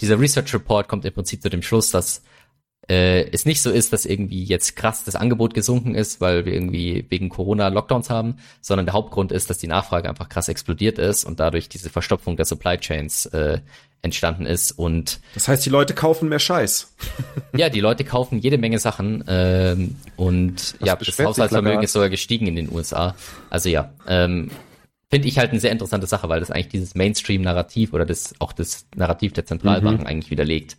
dieser Research Report kommt im Prinzip zu dem Schluss, dass äh, es nicht so ist, dass irgendwie jetzt krass das Angebot gesunken ist, weil wir irgendwie wegen Corona Lockdowns haben, sondern der Hauptgrund ist, dass die Nachfrage einfach krass explodiert ist und dadurch diese Verstopfung der Supply Chains äh, entstanden ist und Das heißt, die Leute kaufen mehr Scheiß. ja, die Leute kaufen jede Menge Sachen ähm, und ja, das beschwert sich Haushaltsvermögen ist sogar gestiegen in den USA. Also ja, ähm, finde ich halt eine sehr interessante Sache, weil das eigentlich dieses Mainstream-Narrativ oder das auch das Narrativ der Zentralbanken eigentlich widerlegt.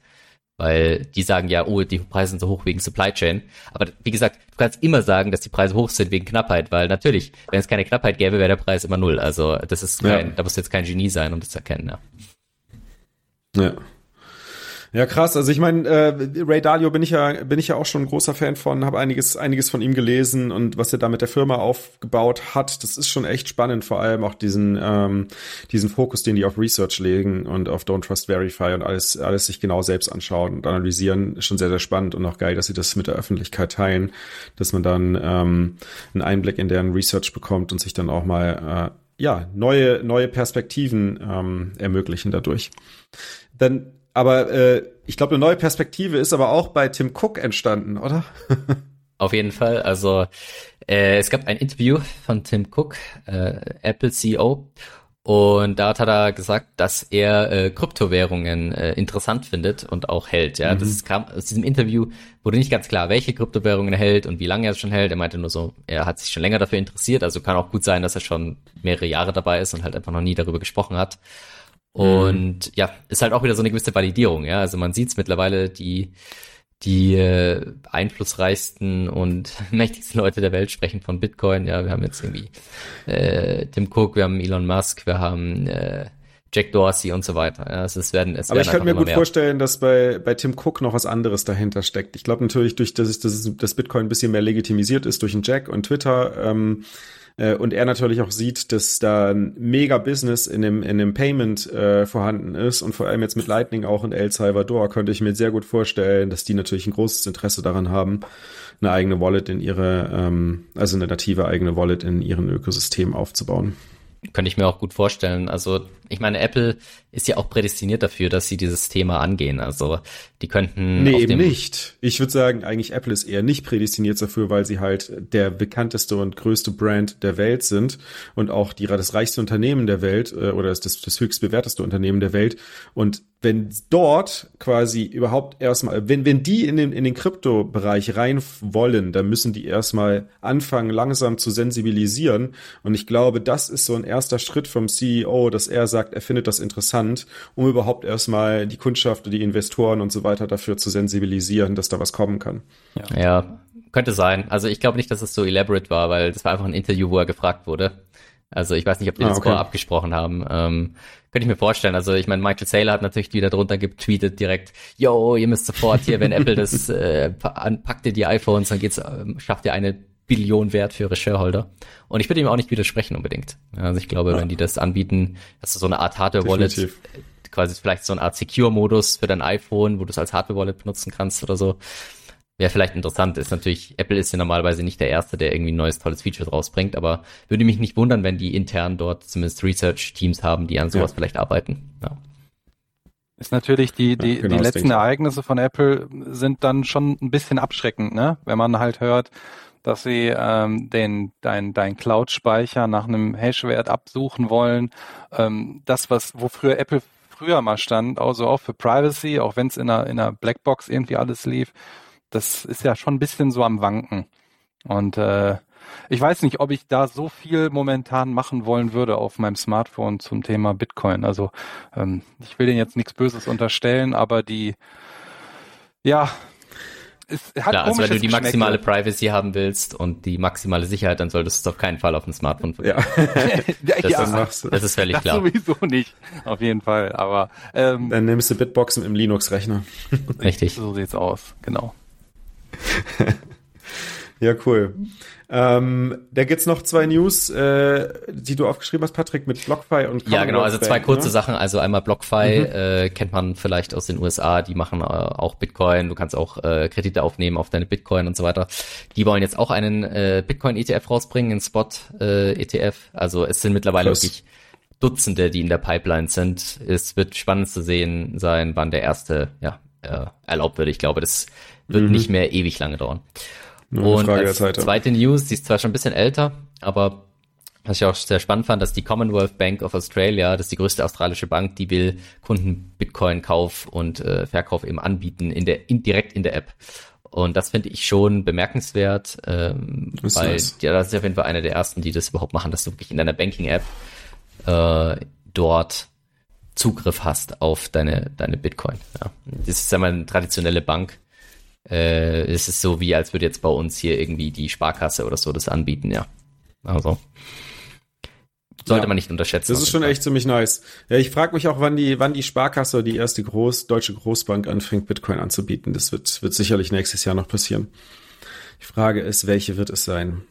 weil die sagen ja, oh, die Preise sind so hoch wegen Supply Chain. Aber wie gesagt, du kannst immer sagen, dass die Preise hoch sind wegen Knappheit, weil natürlich, wenn es keine Knappheit gäbe, wäre der Preis immer null. Also das ist kein, ja. da muss jetzt kein Genie sein, um das zu erkennen. Ja. Ja. Ja, krass. Also ich meine, äh, Ray Dalio bin ich ja bin ich ja auch schon ein großer Fan von, habe einiges einiges von ihm gelesen und was er da mit der Firma aufgebaut hat, das ist schon echt spannend. Vor allem auch diesen ähm, diesen Fokus, den die auf Research legen und auf Don't Trust Verify und alles alles sich genau selbst anschauen und analysieren, ist schon sehr sehr spannend und auch geil, dass sie das mit der Öffentlichkeit teilen, dass man dann ähm, einen Einblick in deren Research bekommt und sich dann auch mal äh, ja neue neue Perspektiven ähm, ermöglichen dadurch. Dann aber äh, ich glaube, eine neue Perspektive ist aber auch bei Tim Cook entstanden, oder? Auf jeden Fall. Also äh, es gab ein Interview von Tim Cook, äh, Apple CEO, und dort hat er gesagt, dass er äh, Kryptowährungen äh, interessant findet und auch hält. Ja, mhm. das kam aus diesem Interview wurde nicht ganz klar, welche Kryptowährungen er hält und wie lange er es schon hält. Er meinte nur so, er hat sich schon länger dafür interessiert. Also kann auch gut sein, dass er schon mehrere Jahre dabei ist und halt einfach noch nie darüber gesprochen hat. Mhm. Und mhm. ja, ist halt auch wieder so eine gewisse Validierung, ja. Also man sieht es mittlerweile, die, die äh, einflussreichsten und mächtigsten Leute der Welt sprechen von Bitcoin. Ja, wir haben jetzt irgendwie äh, Tim Cook, wir haben Elon Musk, wir haben äh, Jack Dorsey und so weiter. Ja, es ist, werden, es Aber ich könnte mir gut mehr. vorstellen, dass bei, bei Tim Cook noch was anderes dahinter steckt. Ich glaube natürlich, durch das, dass das Bitcoin ein bisschen mehr legitimisiert ist durch den Jack und Twitter, ähm, äh, und er natürlich auch sieht, dass da ein mega Business in dem, in dem Payment äh, vorhanden ist und vor allem jetzt mit Lightning auch in El Salvador könnte ich mir sehr gut vorstellen, dass die natürlich ein großes Interesse daran haben, eine eigene Wallet in ihre, ähm, also eine native eigene Wallet in ihren Ökosystem aufzubauen. Könnte ich mir auch gut vorstellen. Also ich meine, Apple ist ja auch prädestiniert dafür, dass sie dieses Thema angehen. Also die könnten. Nee, eben nicht. Ich würde sagen, eigentlich Apple ist eher nicht prädestiniert dafür, weil sie halt der bekannteste und größte Brand der Welt sind und auch die, das reichste Unternehmen der Welt äh, oder das, das höchst bewerteste Unternehmen der Welt. Und wenn dort quasi überhaupt erstmal, wenn, wenn die in den, in den Kryptobereich rein wollen, dann müssen die erstmal anfangen, langsam zu sensibilisieren. Und ich glaube, das ist so ein erster Schritt vom CEO, dass er sagt, er findet das interessant, um überhaupt erstmal die Kundschaft, die Investoren und so weiter dafür zu sensibilisieren, dass da was kommen kann. Ja, ja könnte sein. Also ich glaube nicht, dass es so elaborate war, weil das war einfach ein Interview, wo er gefragt wurde. Also ich weiß nicht, ob die ah, das okay. vorher abgesprochen haben. Ähm, könnte ich mir vorstellen. Also ich meine, Michael Saylor hat natürlich wieder drunter getweetet direkt, yo, ihr müsst sofort hier, wenn Apple das äh, anpackt ihr die iPhones, dann geht's, äh, schafft ihr eine Billion wert für ihre Shareholder. Und ich würde ihm auch nicht widersprechen unbedingt. Also ich glaube, ja. wenn die das anbieten, dass du so eine Art Hardware-Wallet, quasi vielleicht so eine Art Secure-Modus für dein iPhone, wo du es als Hardware-Wallet benutzen kannst oder so, wäre vielleicht interessant. Ist natürlich, Apple ist ja normalerweise nicht der Erste, der irgendwie ein neues tolles Feature rausbringt, aber würde mich nicht wundern, wenn die intern dort zumindest Research-Teams haben, die an sowas ja. vielleicht arbeiten. Ja. Ist natürlich die, die, ja, genau die letzten Ereignisse von Apple sind dann schon ein bisschen abschreckend, ne? Wenn man halt hört, dass sie ähm, den dein dein Cloud-Speicher nach einem Hashwert absuchen wollen. Ähm, das, was wofür Apple früher mal stand, also auch für Privacy, auch wenn es in einer in einer Blackbox irgendwie alles lief, das ist ja schon ein bisschen so am Wanken. Und äh, ich weiß nicht, ob ich da so viel momentan machen wollen würde auf meinem Smartphone zum Thema Bitcoin. Also ähm, ich will denen jetzt nichts Böses unterstellen, aber die, ja, es hat Klar, also wenn du die maximale Privacy haben willst und die maximale Sicherheit, dann solltest du es auf keinen Fall auf dem Smartphone Ja. das, ja, ist, das ist völlig das klar. Sowieso nicht, auf jeden Fall. Aber ähm, dann nimmst du Bitboxen im Linux-Rechner. Richtig. So sieht's aus, genau. ja, cool. Ähm, da gibt's noch zwei News, äh, die du aufgeschrieben hast, Patrick, mit BlockFi und Ja, genau, also zwei kurze ne? Sachen. Also einmal BlockFi, mhm. äh, kennt man vielleicht aus den USA, die machen äh, auch Bitcoin, du kannst auch äh, Kredite aufnehmen auf deine Bitcoin und so weiter. Die wollen jetzt auch einen äh, Bitcoin-ETF rausbringen, einen Spot-ETF. Äh, also es sind mittlerweile Plus. wirklich Dutzende, die in der Pipeline sind. Es wird spannend zu sehen sein, wann der erste ja, äh, erlaubt wird. Ich glaube, das wird mhm. nicht mehr ewig lange dauern. Nur und als zweite News, die ist zwar schon ein bisschen älter, aber was ich auch sehr spannend fand, dass die Commonwealth Bank of Australia, das ist die größte australische Bank, die will Kunden Bitcoin-Kauf und äh, Verkauf eben anbieten, in der, in, direkt in der App. Und das finde ich schon bemerkenswert, ähm, weil nice. ja, das ist auf jeden Fall einer der ersten, die das überhaupt machen, dass du wirklich in deiner Banking-App äh, dort Zugriff hast auf deine, deine Bitcoin. Ja. Das ist ja mal eine traditionelle Bank. Äh, es ist so wie, als würde jetzt bei uns hier irgendwie die Sparkasse oder so das anbieten, ja. Also sollte ja. man nicht unterschätzen. Das ist schon Fall. echt ziemlich nice. Ja, ich frage mich auch, wann die, wann die Sparkasse, die erste groß, deutsche Großbank anfängt, Bitcoin anzubieten. Das wird, wird sicherlich nächstes Jahr noch passieren. Die Frage ist, welche wird es sein?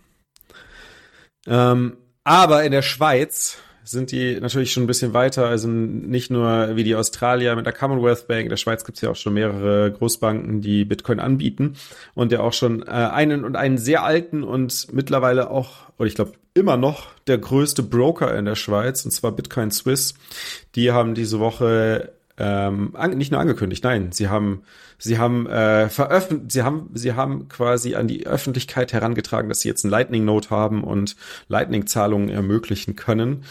Ähm, aber in der Schweiz sind die natürlich schon ein bisschen weiter. Also nicht nur wie die Australier mit der Commonwealth Bank. In der Schweiz gibt es ja auch schon mehrere Großbanken, die Bitcoin anbieten und ja auch schon äh, einen und einen sehr alten und mittlerweile auch, oder ich glaube immer noch der größte Broker in der Schweiz, und zwar Bitcoin Swiss. Die haben diese Woche ähm, an, nicht nur angekündigt, nein, sie haben sie haben äh, veröffentlicht, sie haben sie haben quasi an die Öffentlichkeit herangetragen, dass sie jetzt ein Lightning Note haben und Lightning Zahlungen ermöglichen können.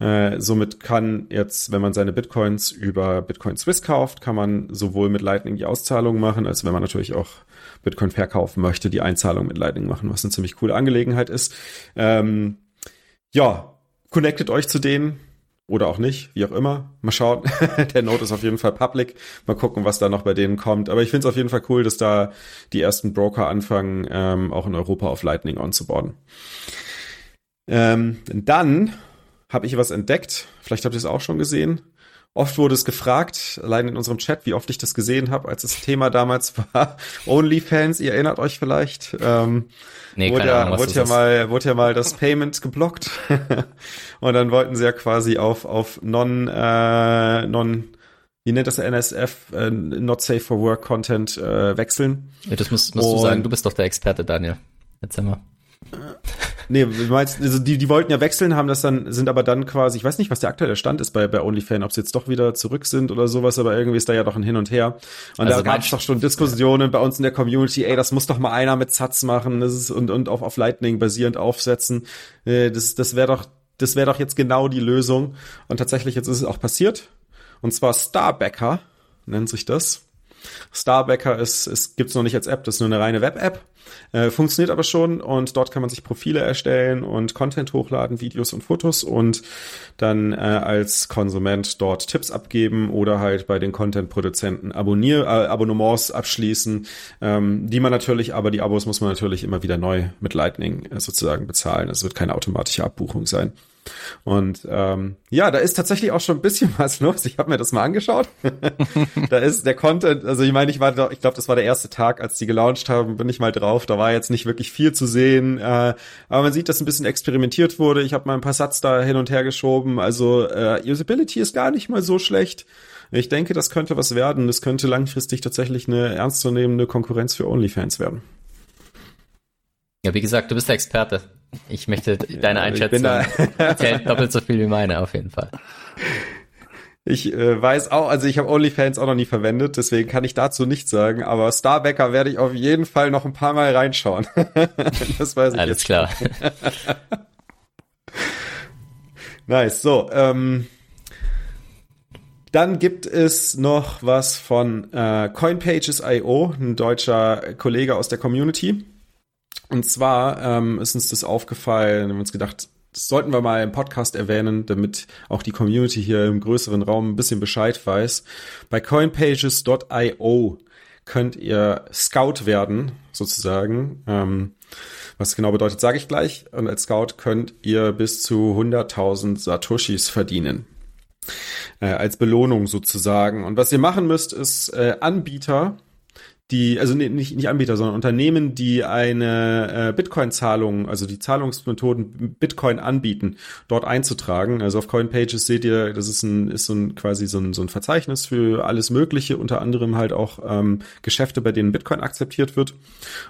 Äh, somit kann jetzt, wenn man seine Bitcoins über Bitcoin Swiss kauft, kann man sowohl mit Lightning die Auszahlung machen, als wenn man natürlich auch Bitcoin verkaufen möchte, die Einzahlung mit Lightning machen, was eine ziemlich coole Angelegenheit ist. Ähm, ja, connectet euch zu denen oder auch nicht, wie auch immer. Mal schauen. Der Note ist auf jeden Fall public. Mal gucken, was da noch bei denen kommt. Aber ich finde es auf jeden Fall cool, dass da die ersten Broker anfangen, ähm, auch in Europa auf Lightning onzuboarden. Ähm, dann habe ich was entdeckt. Vielleicht habt ihr es auch schon gesehen. Oft wurde es gefragt, allein in unserem Chat, wie oft ich das gesehen habe, als das Thema damals war. OnlyFans, ihr erinnert euch vielleicht. Ähm, nee, wurde, ja, Ahnung, wurde, ja mal, wurde ja mal das Payment geblockt. und dann wollten sie ja quasi auf, auf non, äh, non, wie nennt das NSF, äh, Not Safe for Work Content äh, wechseln. Ja, das musst, musst du sagen, du bist doch der Experte, Daniel. Erzähl mal. Nee, du meinst, also die, die wollten ja wechseln, haben das dann, sind aber dann quasi, ich weiß nicht, was der aktuelle Stand ist bei, bei OnlyFans, ob sie jetzt doch wieder zurück sind oder sowas, aber irgendwie ist da ja doch ein Hin und Her. Und also da gab es doch schon Diskussionen bei uns in der Community, ey, das muss doch mal einer mit Satz machen das ist, und, und auf, auf Lightning basierend aufsetzen. Äh, das das wäre doch, das wäre doch jetzt genau die Lösung. Und tatsächlich, jetzt ist es auch passiert. Und zwar Starbacker nennt sich das. Starbacker ist, es gibt's noch nicht als App, das ist nur eine reine Web-App. Äh, funktioniert aber schon und dort kann man sich Profile erstellen und Content hochladen, Videos und Fotos und dann äh, als Konsument dort Tipps abgeben oder halt bei den Content-Produzenten Abonnier äh, Abonnements abschließen, ähm, die man natürlich, aber die Abos muss man natürlich immer wieder neu mit Lightning äh, sozusagen bezahlen. Es wird keine automatische Abbuchung sein. Und ähm, ja, da ist tatsächlich auch schon ein bisschen was los. Ich habe mir das mal angeschaut. da ist der Content, also ich meine, ich war, da, ich glaube, das war der erste Tag, als die gelauncht haben, bin ich mal drauf. Da war jetzt nicht wirklich viel zu sehen, äh, aber man sieht, dass ein bisschen experimentiert wurde. Ich habe mal ein paar Satz da hin und her geschoben. Also äh, Usability ist gar nicht mal so schlecht. Ich denke, das könnte was werden. Das könnte langfristig tatsächlich eine ernstzunehmende Konkurrenz für OnlyFans werden. Ja, wie gesagt, du bist der Experte. Ich möchte deine ja, Einschätzung zählt doppelt so viel wie meine, auf jeden Fall. Ich äh, weiß auch, also ich habe OnlyFans auch noch nie verwendet, deswegen kann ich dazu nichts sagen, aber Starbacker werde ich auf jeden Fall noch ein paar Mal reinschauen. das weiß ich Alles jetzt. klar. nice, so, ähm, dann gibt es noch was von äh, CoinPages.io, ein deutscher Kollege aus der Community. Und zwar ähm, ist uns das aufgefallen, haben uns gedacht, das sollten wir mal im Podcast erwähnen, damit auch die Community hier im größeren Raum ein bisschen Bescheid weiß. Bei coinpages.io könnt ihr Scout werden, sozusagen. Ähm, was genau bedeutet, sage ich gleich. Und als Scout könnt ihr bis zu 100.000 Satoshis verdienen. Äh, als Belohnung sozusagen. Und was ihr machen müsst, ist äh, Anbieter die, also nicht, nicht Anbieter, sondern Unternehmen, die eine äh, Bitcoin-Zahlung, also die Zahlungsmethoden Bitcoin anbieten, dort einzutragen. Also auf CoinPages seht ihr, das ist ein, ist so ein quasi so ein, so ein Verzeichnis für alles Mögliche, unter anderem halt auch ähm, Geschäfte, bei denen Bitcoin akzeptiert wird.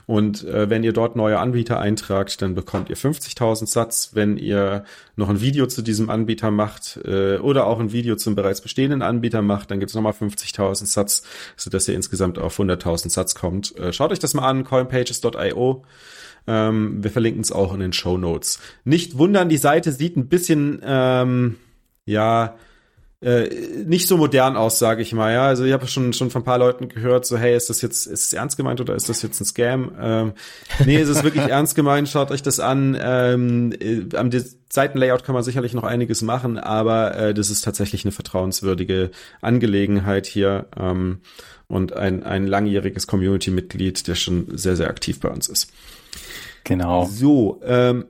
Und äh, wenn ihr dort neue Anbieter eintragt, dann bekommt ihr 50.000 Satz. Wenn ihr noch ein Video zu diesem Anbieter macht äh, oder auch ein Video zum bereits bestehenden Anbieter macht, dann gibt es nochmal 50.000 Satz, sodass ihr insgesamt auf 100.000 Satz kommt. Äh, schaut euch das mal an, coinpages.io. Ähm, wir verlinken es auch in den Show Notes. Nicht wundern, die Seite sieht ein bisschen, ähm, ja, äh, nicht so modern aus, sage ich mal. Ja, also ich habe schon schon von ein paar Leuten gehört, so hey, ist das jetzt ist es ernst gemeint oder ist das jetzt ein Scam? Ähm, nee, es ist wirklich ernst gemeint. Schaut euch das an. Ähm, äh, am Seitenlayout kann man sicherlich noch einiges machen, aber äh, das ist tatsächlich eine vertrauenswürdige Angelegenheit hier ähm, und ein ein langjähriges Community-Mitglied, der schon sehr sehr aktiv bei uns ist. Genau. So. Ähm,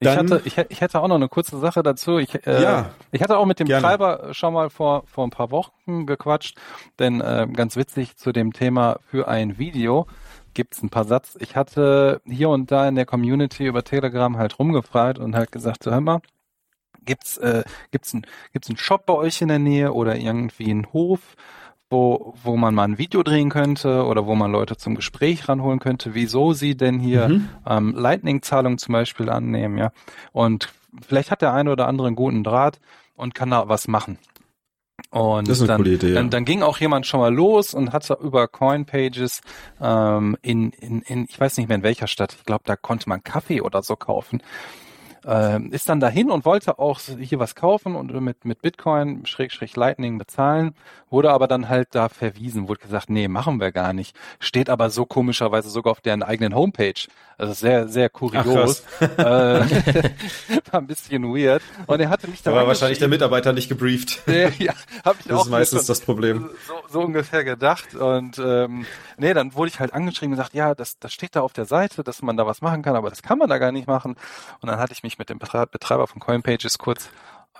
ich, hatte, ich, ich hätte auch noch eine kurze Sache dazu. Ich, äh, Ja. ich hatte auch mit dem Gerne. Treiber schon mal vor, vor ein paar Wochen gequatscht, denn äh, ganz witzig zu dem Thema für ein Video gibt's ein paar Satz. Ich hatte hier und da in der Community über Telegram halt rumgefragt und halt gesagt, so, hör mal, gibt's äh, gibt's ein gibt's einen Shop bei euch in der Nähe oder irgendwie einen Hof, wo wo man mal ein Video drehen könnte oder wo man Leute zum Gespräch ranholen könnte, wieso sie denn hier Mhm. ähm, Lightning-Zahlungen zum Beispiel annehmen, ja. Und vielleicht hat der eine oder andere einen guten Draht und kann da was machen. Und Das ist eine dann, coole Idee, ja. dann, dann ging auch jemand schon mal los und hat so über Coinpages ähm, in, in, in, ich weiß nicht mehr in welcher Stadt, ich glaube, da konnte man Kaffee oder so kaufen. Ähm, ist dann dahin und wollte auch hier was kaufen und mit, mit Bitcoin, Schrägstrich Lightning bezahlen, wurde aber dann halt da verwiesen, wurde gesagt, nee, machen wir gar nicht. Steht aber so komischerweise sogar auf deren eigenen Homepage. Also sehr, sehr kurios. äh, war ein bisschen weird. Und er hatte mich Da war wahrscheinlich der. Mitarbeiter nicht gebrieft. Ja, ja, hab ich Das auch ist meistens das Problem. So, so ungefähr gedacht. Und ähm, nee, dann wurde ich halt angeschrieben und gesagt, ja, das, das steht da auf der Seite, dass man da was machen kann, aber das kann man da gar nicht machen. Und dann hatte ich mich mit dem Betre- Betreiber von Coinpages kurz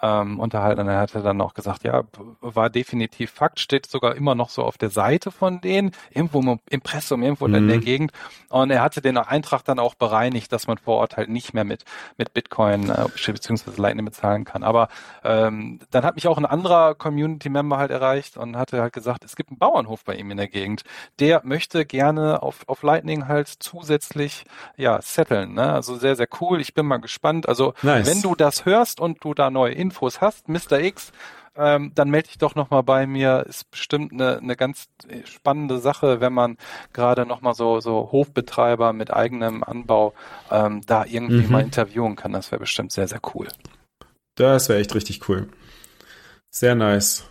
ähm, unterhalten und er hatte dann auch gesagt, ja, war definitiv Fakt, steht sogar immer noch so auf der Seite von denen, irgendwo im Impressum, irgendwo in der Mhm. Gegend. Und er hatte den Eintrag dann auch bereinigt, dass man vor Ort halt nicht mehr mit, mit Bitcoin äh, beziehungsweise Lightning bezahlen kann. Aber ähm, dann hat mich auch ein anderer Community-Member halt erreicht und hatte halt gesagt, es gibt einen Bauernhof bei ihm in der Gegend. Der möchte gerne auf, auf Lightning halt zusätzlich ja setteln. Ne? Also sehr, sehr cool. Ich bin mal gespannt. Also Nice. wenn du das hörst und du da neue Infos hast, Mr. X, ähm, dann melde dich doch nochmal bei mir. Ist bestimmt eine, eine ganz spannende Sache, wenn man gerade nochmal so, so Hofbetreiber mit eigenem Anbau ähm, da irgendwie Mhm. mal interviewen kann. Das wäre bestimmt sehr, sehr cool. Das wäre echt richtig cool. Sehr nice.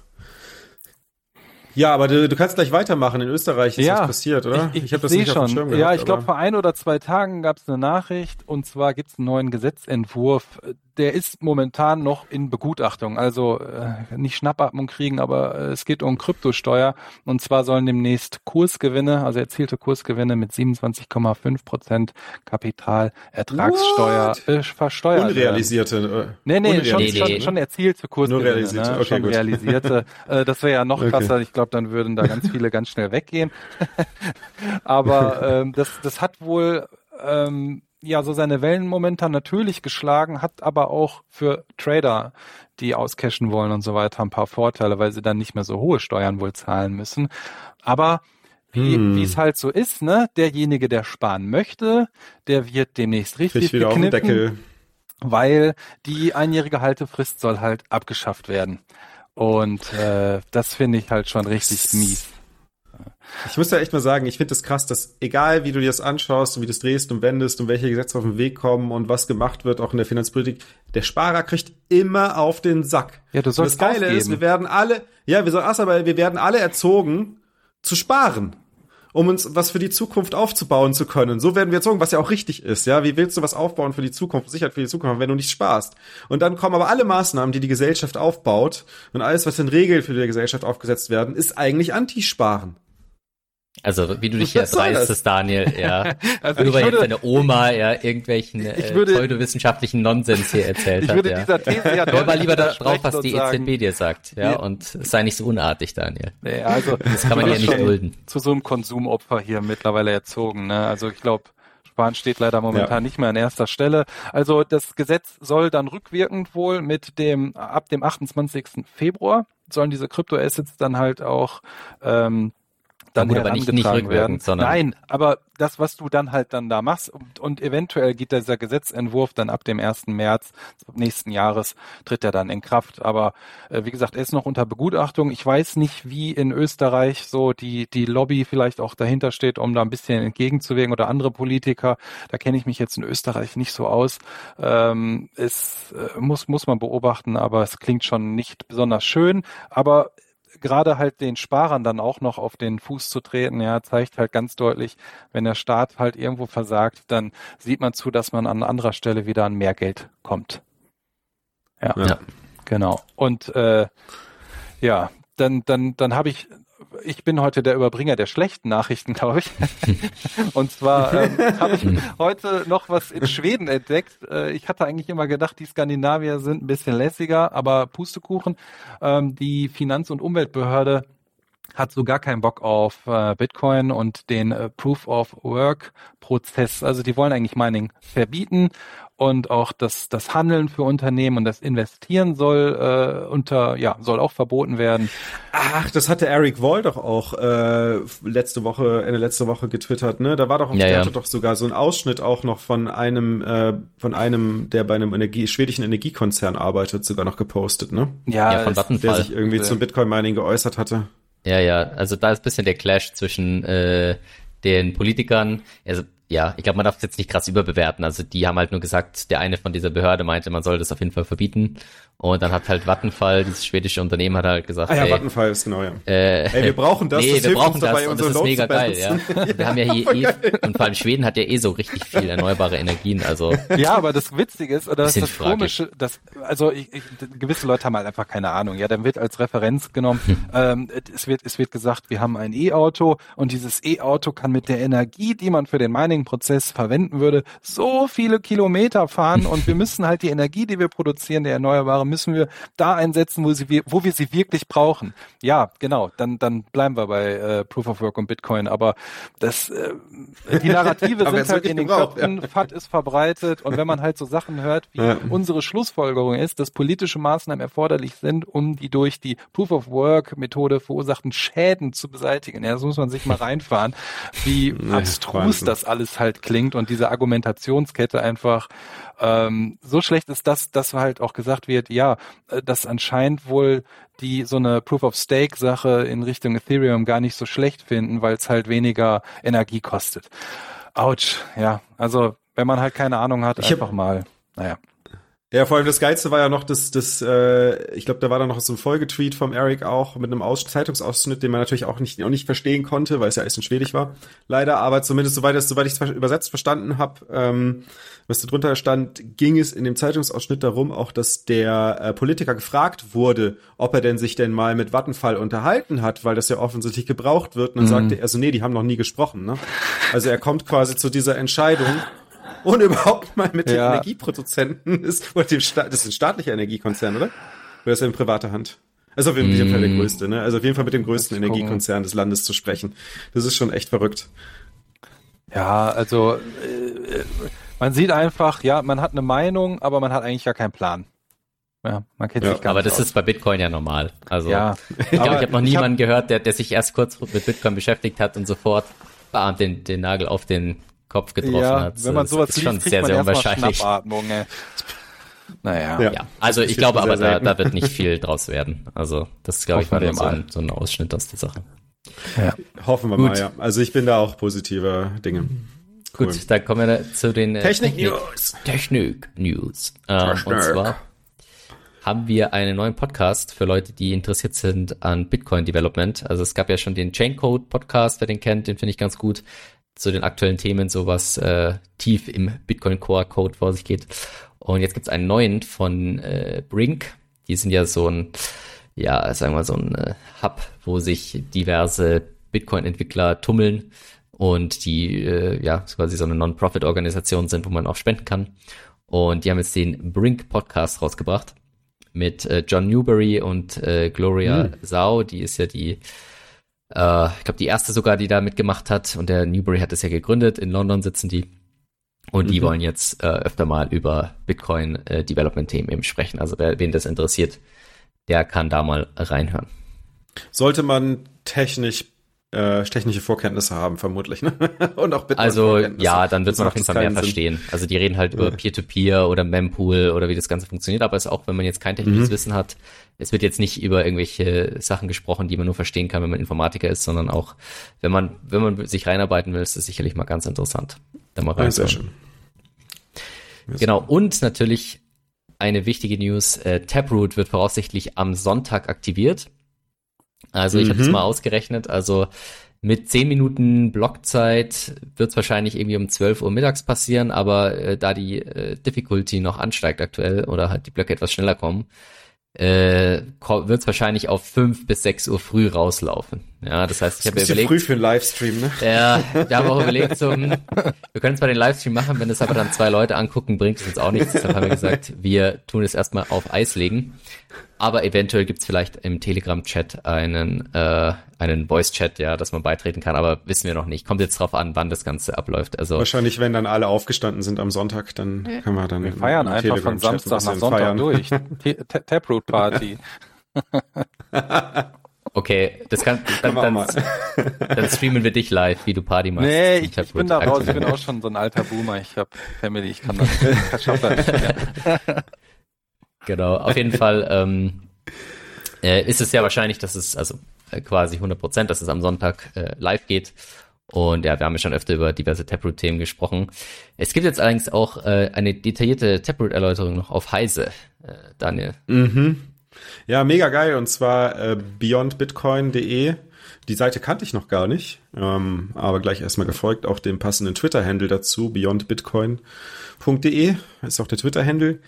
Ja, aber du, du kannst gleich weitermachen. In Österreich ist Ja, was passiert, oder? Ich, ich, ich sehe schon. Schirm ja, gehabt, ich glaube, vor ein oder zwei Tagen gab es eine Nachricht und zwar gibt es einen neuen Gesetzentwurf. Der ist momentan noch in Begutachtung. Also äh, nicht Schnappatmung kriegen, aber äh, es geht um Kryptosteuer. Und zwar sollen demnächst Kursgewinne, also erzielte Kursgewinne mit 27,5 Prozent Kapitalertragssteuer äh, versteuert werden. Unrealisierte. Nee, nee, schon, Unrealisierte. Nee, nee. schon, schon erzielte Kursgewinne. Nur realisierte, ne? okay, schon gut. realisierte. Äh, das wäre ja noch Okay. krasser. Ich glaube, dann würden da ganz viele ganz schnell weggehen. Aber ähm, das, das hat wohl ähm, ja so seine Wellen momentan natürlich geschlagen, hat aber auch für Trader, die auscashen wollen und so weiter, ein paar Vorteile, weil sie dann nicht mehr so hohe Steuern wohl zahlen müssen. Aber wie Hm. es halt so ist, ne? Derjenige, der sparen möchte, der wird demnächst richtig wieder auf den Deckel. weil die einjährige Haltefrist soll halt abgeschafft werden. Und äh, das finde ich halt schon richtig mies. Ich muss ja echt mal sagen, ich finde es krass, dass egal wie du dir das anschaust und wie du das drehst und wendest und welche Gesetze auf den Weg kommen und was gemacht wird, auch in der Finanzpolitik, der Sparer kriegt immer auf den Sack. Ja, du Und sollst das Geile ist, ausgeben. wir werden alle, ja, wir sollen, aber wir werden alle erzogen zu sparen. Um uns was für die Zukunft aufzubauen zu können. So werden wir erzogen, was ja auch richtig ist, ja. Wie willst du was aufbauen für die Zukunft, Sicherheit für die Zukunft, wenn du nicht sparst? Und dann kommen aber alle Maßnahmen, die die Gesellschaft aufbaut und alles, was in Regeln für die Gesellschaft aufgesetzt werden, ist eigentlich Anti-Sparen. Also wie du dich das? reißt, Daniel, ja. Also ich weil jetzt würde, deine Oma ja irgendwelchen Ich äh, würde- pseudowissenschaftlichen Nonsens hier erzählt ich hat. würde ja. dieser These ja Hör mal lieber da drauf, widersprechen was die und sagen, EZB dir sagt, ja, und sei nicht so unartig, Daniel. Nee, also Das kann man ja nicht dulden. Zu so einem Konsumopfer hier mittlerweile erzogen. Ne? Also ich glaube, Sparen steht leider momentan Ja. nicht mehr an erster Stelle. Also das Gesetz soll dann rückwirkend wohl mit dem ab dem 28. Februar sollen diese Kryptoassets dann halt auch ähm, dann gut, aber nicht- nicht werden. rückwirkend, sondern- Nein, aber das, was du dann halt dann da machst und, und eventuell geht dieser Gesetzentwurf dann ab dem 1. März nächsten Jahres tritt er dann in Kraft. Aber äh, wie gesagt, er ist noch unter Begutachtung. Ich weiß nicht, wie in Österreich so die, die Lobby vielleicht auch dahinter steht, um da ein bisschen entgegenzuwirken oder andere Politiker. Da kenne ich mich jetzt in Österreich nicht so aus. Ähm, es äh, muss, muss man beobachten, aber es klingt schon nicht besonders schön. Aber gerade halt den Sparern dann auch noch auf den Fuß zu treten, ja, zeigt halt ganz deutlich, wenn der Staat halt irgendwo versagt, dann sieht man zu, dass man an anderer Stelle wieder an mehr Geld kommt. Ja, Ja. Genau. Und äh, ja, dann, dann, dann habe ich, ich bin heute der Überbringer der schlechten Nachrichten, glaube ich. Und zwar ähm, habe ich heute noch was in Schweden entdeckt. Äh, ich hatte eigentlich immer gedacht, die Skandinavier sind ein bisschen lässiger, aber Pustekuchen. Ähm, die Finanz- und Umweltbehörde hat so gar keinen Bock auf äh, Bitcoin und den äh, Proof of Work Prozess. Also die wollen eigentlich Mining verbieten und auch das, das Handeln für Unternehmen und das Investieren soll äh, unter, ja, soll auch verboten werden. Ach, das hatte Eric Woll doch auch äh, letzte Woche, Ende letzte Woche getwittert, ne? Da war doch, Ja, der ja. hatte doch sogar so einen Ausschnitt auch noch von einem, äh, von einem, der bei einem Energie, schwedischen Energiekonzern arbeitet, sogar noch gepostet, ne? Ja, von es- Vattenfall. Der sich irgendwie Äh, zum Bitcoin-Mining geäußert hatte. Ja, ja, also da ist ein bisschen der Clash zwischen äh, den Politikern. Also ja, ich glaube, man darf es jetzt nicht krass überbewerten. Also die haben halt nur gesagt, der eine von dieser Behörde meinte, man soll das auf jeden Fall verbieten. Und dann hat halt Vattenfall, dieses schwedische Unternehmen, hat halt gesagt, Ah ja, ey, Vattenfall ist genau, ja. äh, Ey, wir brauchen das, nee, das wir hilft brauchen uns dabei, das und das ist Load mega geil, ja. Wir haben ja hier eh, und vor allem Schweden hat ja eh so richtig viel erneuerbare Energien, also Ja, aber das Witzige ist, oder das, Bisschen das fraglich. Komische, das, also ich, ich, gewisse Leute haben halt einfach keine Ahnung. Ja, dann wird als Referenz genommen, ähm, es wird, es wird gesagt, wir haben ein E-Auto und dieses E-Auto kann mit der Energie, die man für den Mining-Prozess verwenden würde, so viele Kilometer fahren und wir müssen halt die Energie, die wir produzieren, der Erneuerbare, müssen wir da einsetzen, wo sie, wir- wo wir sie wirklich brauchen. Ja, genau, dann, dann bleiben wir bei äh, Proof of Work und Bitcoin, aber das, äh, die Narrative sind halt in den gebraucht, Köpfen, FAT ist verbreitet und wenn man halt so Sachen hört, wie Ja. unsere Schlussfolgerung ist, dass politische Maßnahmen erforderlich sind, um die durch die Proof of Work Methode verursachten Schäden zu beseitigen. Ja, das muss man sich mal reinfahren, wie abstrus das alles halt klingt und diese Argumentationskette einfach ähm, so schlecht ist, dass, dass halt auch gesagt wird, ja, äh, dass anscheinend wohl die so eine Proof of Stake Sache in Richtung Ethereum gar nicht so schlecht finden, weil es halt weniger Energie kostet. Autsch, ja. Also wenn man halt keine Ahnung hat, Ich hab- einfach mal. Naja. Ja, vor allem das Geilste war ja noch das, das äh, ich glaube, da war dann noch so ein Folgetweet vom Eric auch mit einem Aus Zeitungsausschnitt, den man natürlich auch nicht, auch nicht verstehen konnte, weil es ja alles in Schwedisch war. Leider, aber zumindest soweit, es- soweit ich es übersetzt verstanden habe, ähm, was da drunter stand, ging es in dem Zeitungsausschnitt darum, auch dass der äh, Politiker gefragt wurde, ob er denn sich denn mal mit Vattenfall unterhalten hat, weil das ja offensichtlich gebraucht wird. Und dann sagte er, also nee, die haben noch nie gesprochen. Ne? Also er kommt quasi zu dieser Entscheidung, ohne überhaupt mal mit Ja. den Energieproduzenten ist, oder dem Staat, das ist ein staatlicher Energiekonzern, oder? Oder ist er in privater Hand? Also auf jeden Fall der größte, ne? Also auf jeden Fall mit dem größten. Energiekonzern des Landes zu sprechen. Das ist schon echt verrückt. Ja, also äh, man sieht einfach, ja, man hat eine Meinung, aber man hat eigentlich gar keinen Plan. Ja, man kennt Ja, sich gar aber nicht das aus. ist bei Bitcoin ja normal. Also ja, ich glaube, Aber ich habe noch niemanden gehört, der, der sich erst kurz mit Bitcoin beschäftigt hat und sofort bam, den, den Nagel auf den Kopf getroffen ja, hat. wenn man sowas ist liest, schon kriegt sehr, man sehr unwahrscheinlich. Naja. Ja. Ja, also ich ist glaube aber, da, da wird nicht viel draus werden. Also das glaube ich war wir so mal. ein, so ein Ausschnitt aus der Sache. ja. Hoffen wir Gut. mal, ja. Also ich bin da auch positiver Dinge. Cool. Gut, dann kommen wir zu den äh, Technik-News. Technik-News. Ähm, und Technik. zwar haben wir einen neuen Podcast für Leute, die interessiert sind an Bitcoin Development. Also es gab ja schon den Chaincode Podcast, wer den kennt, den finde ich ganz gut zu den aktuellen Themen, so was äh, tief im Bitcoin Core Code vor sich geht. Und jetzt gibt's einen neuen von äh, Brink. Die sind ja so ein, ja, sagen wir so ein äh, Hub, wo sich diverse Bitcoin-Entwickler tummeln und die äh, ja quasi so eine Non-Profit-Organisation sind, wo man auch spenden kann. Und die haben jetzt den Brink Podcast rausgebracht mit äh, John Newberry und äh, Gloria Sau. Die ist ja die, äh, ich glaube, die erste sogar, die da mitgemacht hat. Und der Newberry hat es ja gegründet. In London sitzen die. Und die Mhm. wollen jetzt äh, öfter mal über Bitcoin äh, eben sprechen. Also wer, wen das interessiert, der kann da mal reinhören. Sollte man technisch äh, technische Vorkenntnisse haben, vermutlich. Ne? Und auch Bitcoin Also ja, dann wird man auf jeden Fall mehr Sinn. verstehen. Also die reden halt über Peer-to-Peer -Peer oder Mempool oder wie das Ganze funktioniert, aber es ist auch, wenn man jetzt kein technisches mhm. Wissen hat, es wird jetzt nicht über irgendwelche Sachen gesprochen, die man nur verstehen kann, wenn man Informatiker ist, sondern auch, wenn man, wenn man sich reinarbeiten will, ist das sicherlich mal ganz interessant. Da mal ja, sehr schön. Genau, und natürlich eine wichtige News, äh, Taproot wird voraussichtlich am Sonntag aktiviert. Also ich mhm. habe das mal ausgerechnet, also mit 10 Minuten Blockzeit wird es wahrscheinlich irgendwie um 12 Uhr mittags passieren, aber äh, da die äh, Difficulty noch ansteigt aktuell oder halt die Blöcke etwas schneller kommen, äh, wird es wahrscheinlich auf fünf bis sechs Uhr früh rauslaufen. Ja, das heißt, ich habe überlegt. früh für einen Livestream, ne? Ja, wir haben auch überlegt, so, hm, wir können zwar den Livestream machen, wenn es aber dann zwei Leute angucken, bringt es uns auch nichts. Deshalb haben wir gesagt, wir tun es erstmal auf Eis legen. Aber eventuell gibt's vielleicht im Telegram-Chat einen, äh, einen Voice-Chat, ja, dass man beitreten kann, aber wissen wir noch nicht. Kommt jetzt drauf an, wann das Ganze abläuft. Also Wahrscheinlich, wenn dann alle aufgestanden sind am Sonntag, dann ja. können wir dann. Wir feiern einfach von Samstag nach Sonntag feiern. durch. Taproot Party. Okay, das kann dann, dann, dann, streamen wir dich live, wie du Party machst. Nee, ich, ich bin da raus, ich bin auch schon so ein alter Boomer. Ich habe Family, ich kann das, ich schaffe das nicht mehr. Genau, auf jeden Fall ähm, äh, ist es ja wahrscheinlich, dass es also äh, quasi 100 Prozent, dass es am Sonntag äh, live geht. Und ja, wir haben ja schon öfter über diverse Taproot-Themen gesprochen. Es gibt jetzt allerdings auch äh, eine detaillierte Taproot-Erläuterung noch auf Heise, äh, Daniel. Mhm. Ja, mega geil. Und zwar äh, beyondbitcoin.de. Die Seite kannte ich noch gar nicht, ähm, aber gleich erstmal gefolgt, auch dem passenden Twitter-Handle dazu, beyondbitcoin.de ist auch der Twitter-Handle.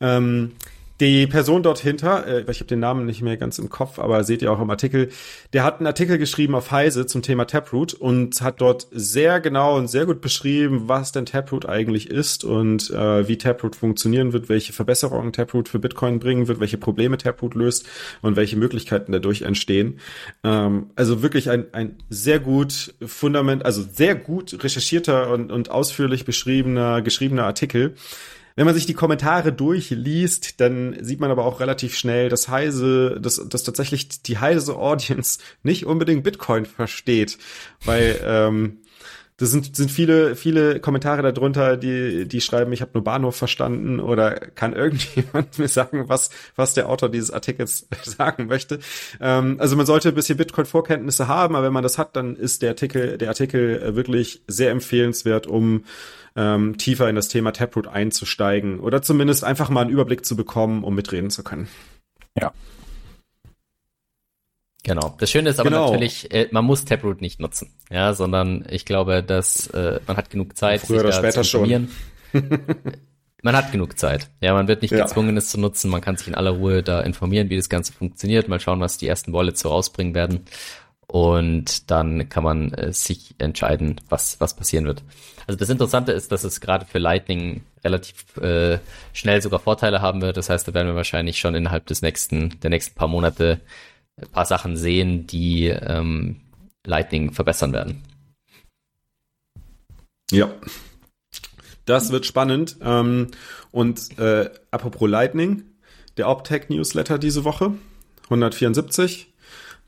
Ähm, die Person dort hinter, äh, ich habe den Namen nicht mehr ganz im Kopf, aber seht ihr auch im Artikel, der hat einen Artikel geschrieben auf Heise zum Thema Taproot und hat dort sehr genau und sehr gut beschrieben, was denn Taproot eigentlich ist und äh, wie Taproot funktionieren wird, welche Verbesserungen Taproot für Bitcoin bringen wird, welche Probleme Taproot löst und welche Möglichkeiten dadurch entstehen. Ähm, also wirklich ein, ein sehr gut Fundament, also sehr gut recherchierter und, und ausführlich beschriebener, geschriebener Artikel wenn man sich die Kommentare durchliest, dann sieht man aber auch relativ schnell, dass Heise, dass, dass tatsächlich die Heise Audience nicht unbedingt Bitcoin versteht, weil ähm, das sind, sind viele, viele Kommentare darunter, die, die schreiben, ich habe nur Bahnhof verstanden oder kann irgendjemand mir sagen, was, was der Autor dieses Artikels sagen möchte. Ähm, also man sollte ein bisschen Bitcoin-Vorkenntnisse haben, aber wenn man das hat, dann ist der Artikel, der Artikel wirklich sehr empfehlenswert, um ähm, tiefer in das Thema Taproot einzusteigen oder zumindest einfach mal einen Überblick zu bekommen, um mitreden zu können. Ja. Genau. Das Schöne ist aber genau. natürlich, äh, man muss Taproot nicht nutzen, ja, sondern ich glaube, dass äh, man hat genug Zeit, Früher sich da zu informieren. man hat genug Zeit. Ja, man wird nicht ja. gezwungen, es zu nutzen. Man kann sich in aller Ruhe da informieren, wie das Ganze funktioniert. Mal schauen, was die ersten Wallets so rausbringen werden. Und dann kann man äh, sich entscheiden, was, was passieren wird. Also das Interessante ist, dass es gerade für Lightning relativ äh, schnell sogar Vorteile haben wird. Das heißt, da werden wir wahrscheinlich schon innerhalb des nächsten, der nächsten paar Monate ein paar Sachen sehen, die ähm, Lightning verbessern werden. Ja. Das wird spannend. Ähm, und äh, apropos Lightning, der Optech Newsletter diese Woche, 174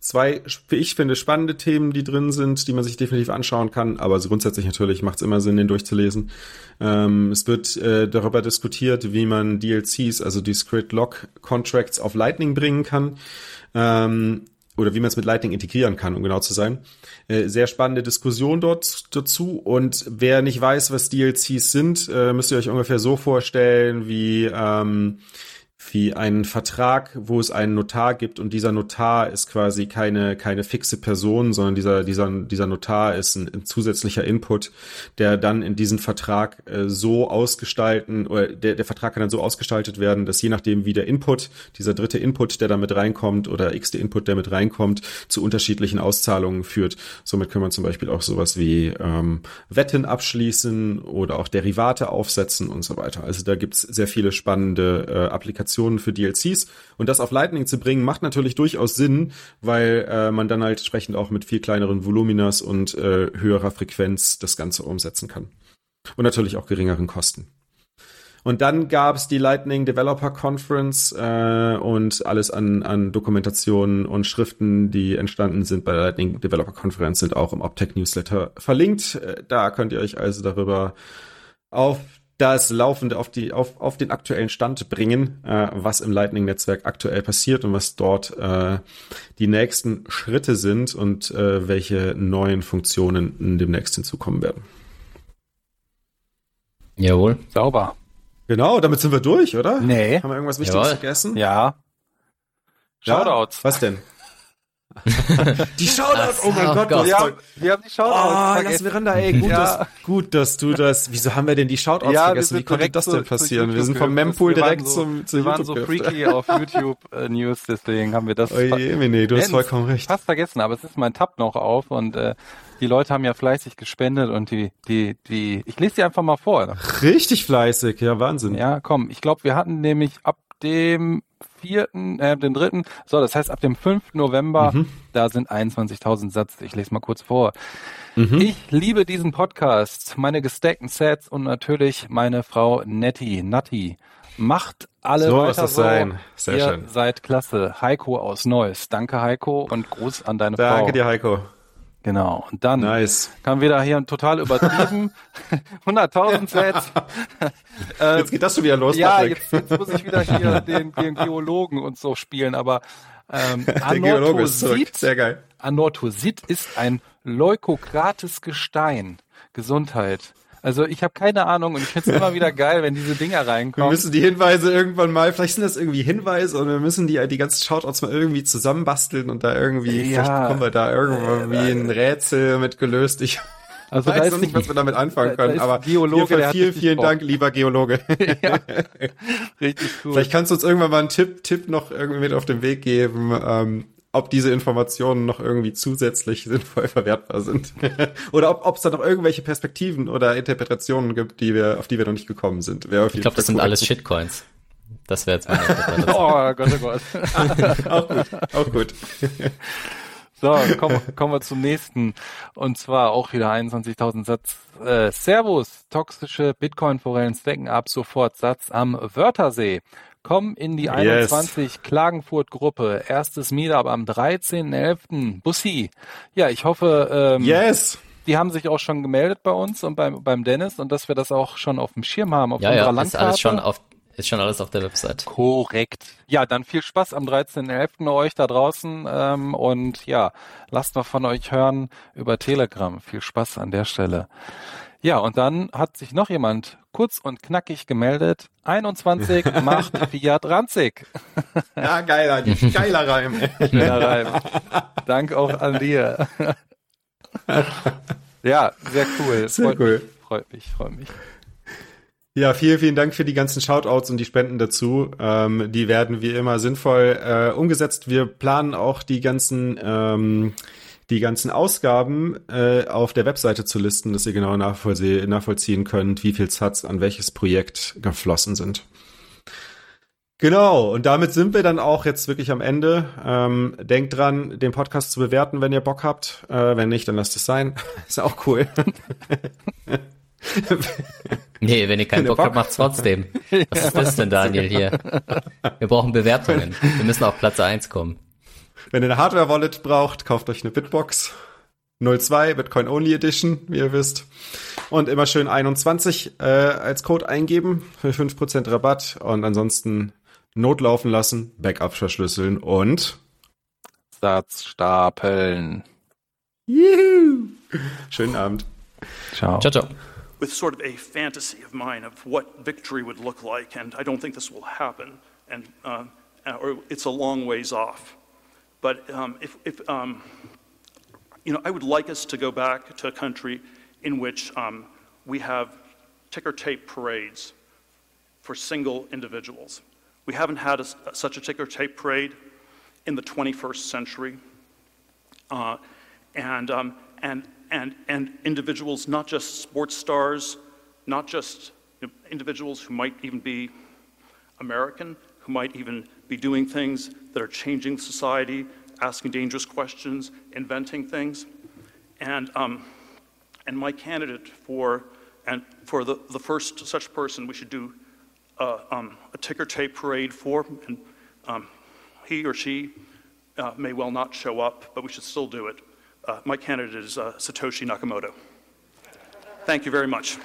zwei, wie ich finde, spannende Themen, die drin sind, die man sich definitiv anschauen kann. Aber grundsätzlich natürlich macht es immer Sinn, den durchzulesen. Ähm, es wird äh, darüber diskutiert, wie man DLCs, also Discrete Lock Contracts auf Lightning bringen kann. Ähm, oder wie man es mit Lightning integrieren kann, um genau zu sein. Äh, sehr spannende Diskussion dort dazu. Und wer nicht weiß, was DLCs sind, äh, müsst ihr euch ungefähr so vorstellen wie ähm, wie einen Vertrag, wo es einen Notar gibt und dieser Notar ist quasi keine, keine fixe Person, sondern dieser, dieser, dieser Notar ist ein, ein zusätzlicher Input, der dann in diesen Vertrag äh, so ausgestalten, oder der, der Vertrag kann dann so ausgestaltet werden, dass je nachdem, wie der Input, dieser dritte Input, der da mit reinkommt, oder x der Input, der mit reinkommt, zu unterschiedlichen Auszahlungen führt. Somit kann man zum Beispiel auch sowas wie ähm, Wetten abschließen oder auch Derivate aufsetzen und so weiter. Also da gibt's sehr viele spannende äh, Applikationen Applikationen für DLCs. Und das auf Lightning zu bringen, macht natürlich durchaus Sinn, weil äh, man dann halt entsprechend auch mit viel kleineren Voluminas und äh, höherer Frequenz das Ganze umsetzen kann. Und natürlich auch geringeren Kosten. Und dann gab es die Lightning Developer Conference äh, und alles an, an Dokumentationen und Schriften, die entstanden sind bei der Lightning Developer Conference, sind auch im Optech Newsletter verlinkt. Äh, da könnt ihr euch also darüber auf das laufende auf die auf, auf den aktuellen Stand bringen, äh, was im Lightning Netzwerk aktuell passiert und was dort äh, die nächsten Schritte sind und äh, welche neuen Funktionen demnächst hinzukommen werden. Jawohl. Sauber. Genau, damit sind wir durch, oder? Nee. Haben wir irgendwas Wichtiges Jawohl. vergessen? Ja. Shoutouts. Was denn? die Shoutouts, oh mein Oh Gott, Gott. Wir haben, wir haben die Shoutouts Oh, lass. Miranda, ey, gut, Ja. dass, gut, dass du das. Wieso haben wir denn die Shoutouts Ja, wir vergessen? Wie konnte das denn passieren? Wir sind vom. Mempool Wir waren direkt so- zum, zu Wir waren YouTube so gehüpft. freaky auf YouTube äh, News, deswegen haben wir das Oje, nee, du hast vollkommen recht. fast vergessen, aber es ist mein Tab noch auf und äh, die Leute haben ja fleißig gespendet und die, die, die, ich lese die einfach mal vor. Richtig fleißig, ja, Wahnsinn. Ja, komm, ich glaube, wir hatten nämlich ab dem vierten, äh, dem dritten, so, das heißt ab dem 5. November, Mhm. da sind 21.000 Satz. Ich lese mal kurz vor. Mhm. Ich liebe diesen Podcast, meine gesteckten Sets und natürlich meine Frau Nettie, Natti. Macht alle So weiter das so. sein. Sehr Ihr schön. seid klasse. Heiko aus Neuss. Danke, Heiko, und Gruß an deine Frau. Danke dir, Heiko. Genau. Und dann Nice. kam wieder hier total übertrieben. 100.000 Sets. Jetzt geht das schon wieder los, ja, Patrick. jetzt, jetzt muss ich wieder hier den, den Geologen und so spielen, aber ähm. Anorthosit, Sehr geil. Anorthosit ist ein leukokrates Gestein. Gesundheit. Also ich habe keine Ahnung und ich finde es immer wieder geil, wenn diese Dinger Wir reinkommen. müssen die Hinweise irgendwann mal, vielleicht sind das irgendwie Hinweise und wir müssen die, die ganzen Shoutouts mal irgendwie zusammenbasteln und da irgendwie, Ja. vielleicht bekommen wir da irgendwo wie ein Rätsel mit gelöst. Ich Also da weiß ist noch nicht, was wir damit anfangen da- da können, ist aber Geologe, vielen, vielen Bock. Dank, lieber Geologe. richtig cool. Vielleicht kannst du uns irgendwann mal einen Tipp, Tipp noch irgendwie mit auf den Weg geben, ähm, ob diese Informationen noch irgendwie zusätzlich sinnvoll verwertbar sind. oder ob es da noch irgendwelche Perspektiven oder Interpretationen gibt, die wir, auf die wir noch nicht gekommen sind. Ich glaube, das Fall sind cool. alles Shitcoins. Das wäre jetzt meine Interpretation. oh Gott, oh Gott. Auch gut, auch gut. So, kommen, kommen wir zum nächsten. Und zwar auch wieder 21.000 Satz. Äh, Servus, toxische Bitcoin-Forellen stacken ab sofort Satz am Wörthersee. Komm in die 21 Klagenfurt-Gruppe. Erstes Meetup am 13.11. Bussi. Ja, ich hoffe, ähm, Yes! die haben sich auch schon gemeldet bei uns und beim, beim Dennis und dass wir das auch schon auf dem Schirm haben auf Ja, unserer ja, ist Landkarte. alles schon auf, ist schon alles auf der Website. Korrekt. Ja, dann viel Spaß am 13.11. euch da draußen ähm, und ja, lasst noch von euch hören über Telegram. Viel Spaß an der Stelle. Ja, und dann hat sich noch jemand kurz und knackig gemeldet. 21 macht Fiat ranzig. Ja, geiler, geiler Reim. Schneller Reim. Dank auch an dir. ja, sehr cool. Sehr freut cool. Mich, freut mich, freut mich. Ja, vielen, vielen Dank für die ganzen Shoutouts und die Spenden dazu. Ähm, die werden wie immer sinnvoll äh, umgesetzt. Wir planen auch die ganzen ähm, die ganzen Ausgaben äh, auf der Webseite zu listen, dass ihr genau nachvollzie nachvollziehen könnt, wie viel Satz an welches Projekt geflossen sind. Genau, und damit sind wir dann auch jetzt wirklich am Ende. Ähm, denkt dran, den Podcast zu bewerten, wenn ihr Bock habt. Äh, wenn nicht, dann lasst es sein. Ist auch cool. Nee, wenn ihr keinen Wenn Bock Bock- habt, macht's trotzdem. Was ist das denn, Daniel, hier? Wir brauchen Bewertungen. Wir müssen auf Platz 1 kommen. Wenn ihr eine Hardware-Wallet braucht, kauft euch eine Bitbox 02 Bitcoin Only Edition, wie ihr wisst. Und immer schön 21 äh, als Code eingeben für 5% Rabatt und ansonsten notlaufen lassen, Backup verschlüsseln und Satz stapeln. Juhu. Schönen Abend. Ciao. Ciao, ciao. with sort of a fantasy of mine of what victory would look like, and I don't think this will happen, and uh, or it's a long ways off. But um, if, if um, you know, I would like us to go back to a country in which um, we have ticker tape parades for single individuals. We haven't had a, such a ticker tape parade in the 21st century. Uh, and, um, and, and, and individuals, not just sports stars, not just individuals who might even be American, who might even be doing things that are changing society, asking dangerous questions, inventing things. And, um, and my candidate for, and for the, the first such person we should do uh, um, a ticker tape parade for, and um, he or she uh, may well not show up, but we should still do it. Uh, My candidate is uh, Satoshi Nakamoto. Thank you very much.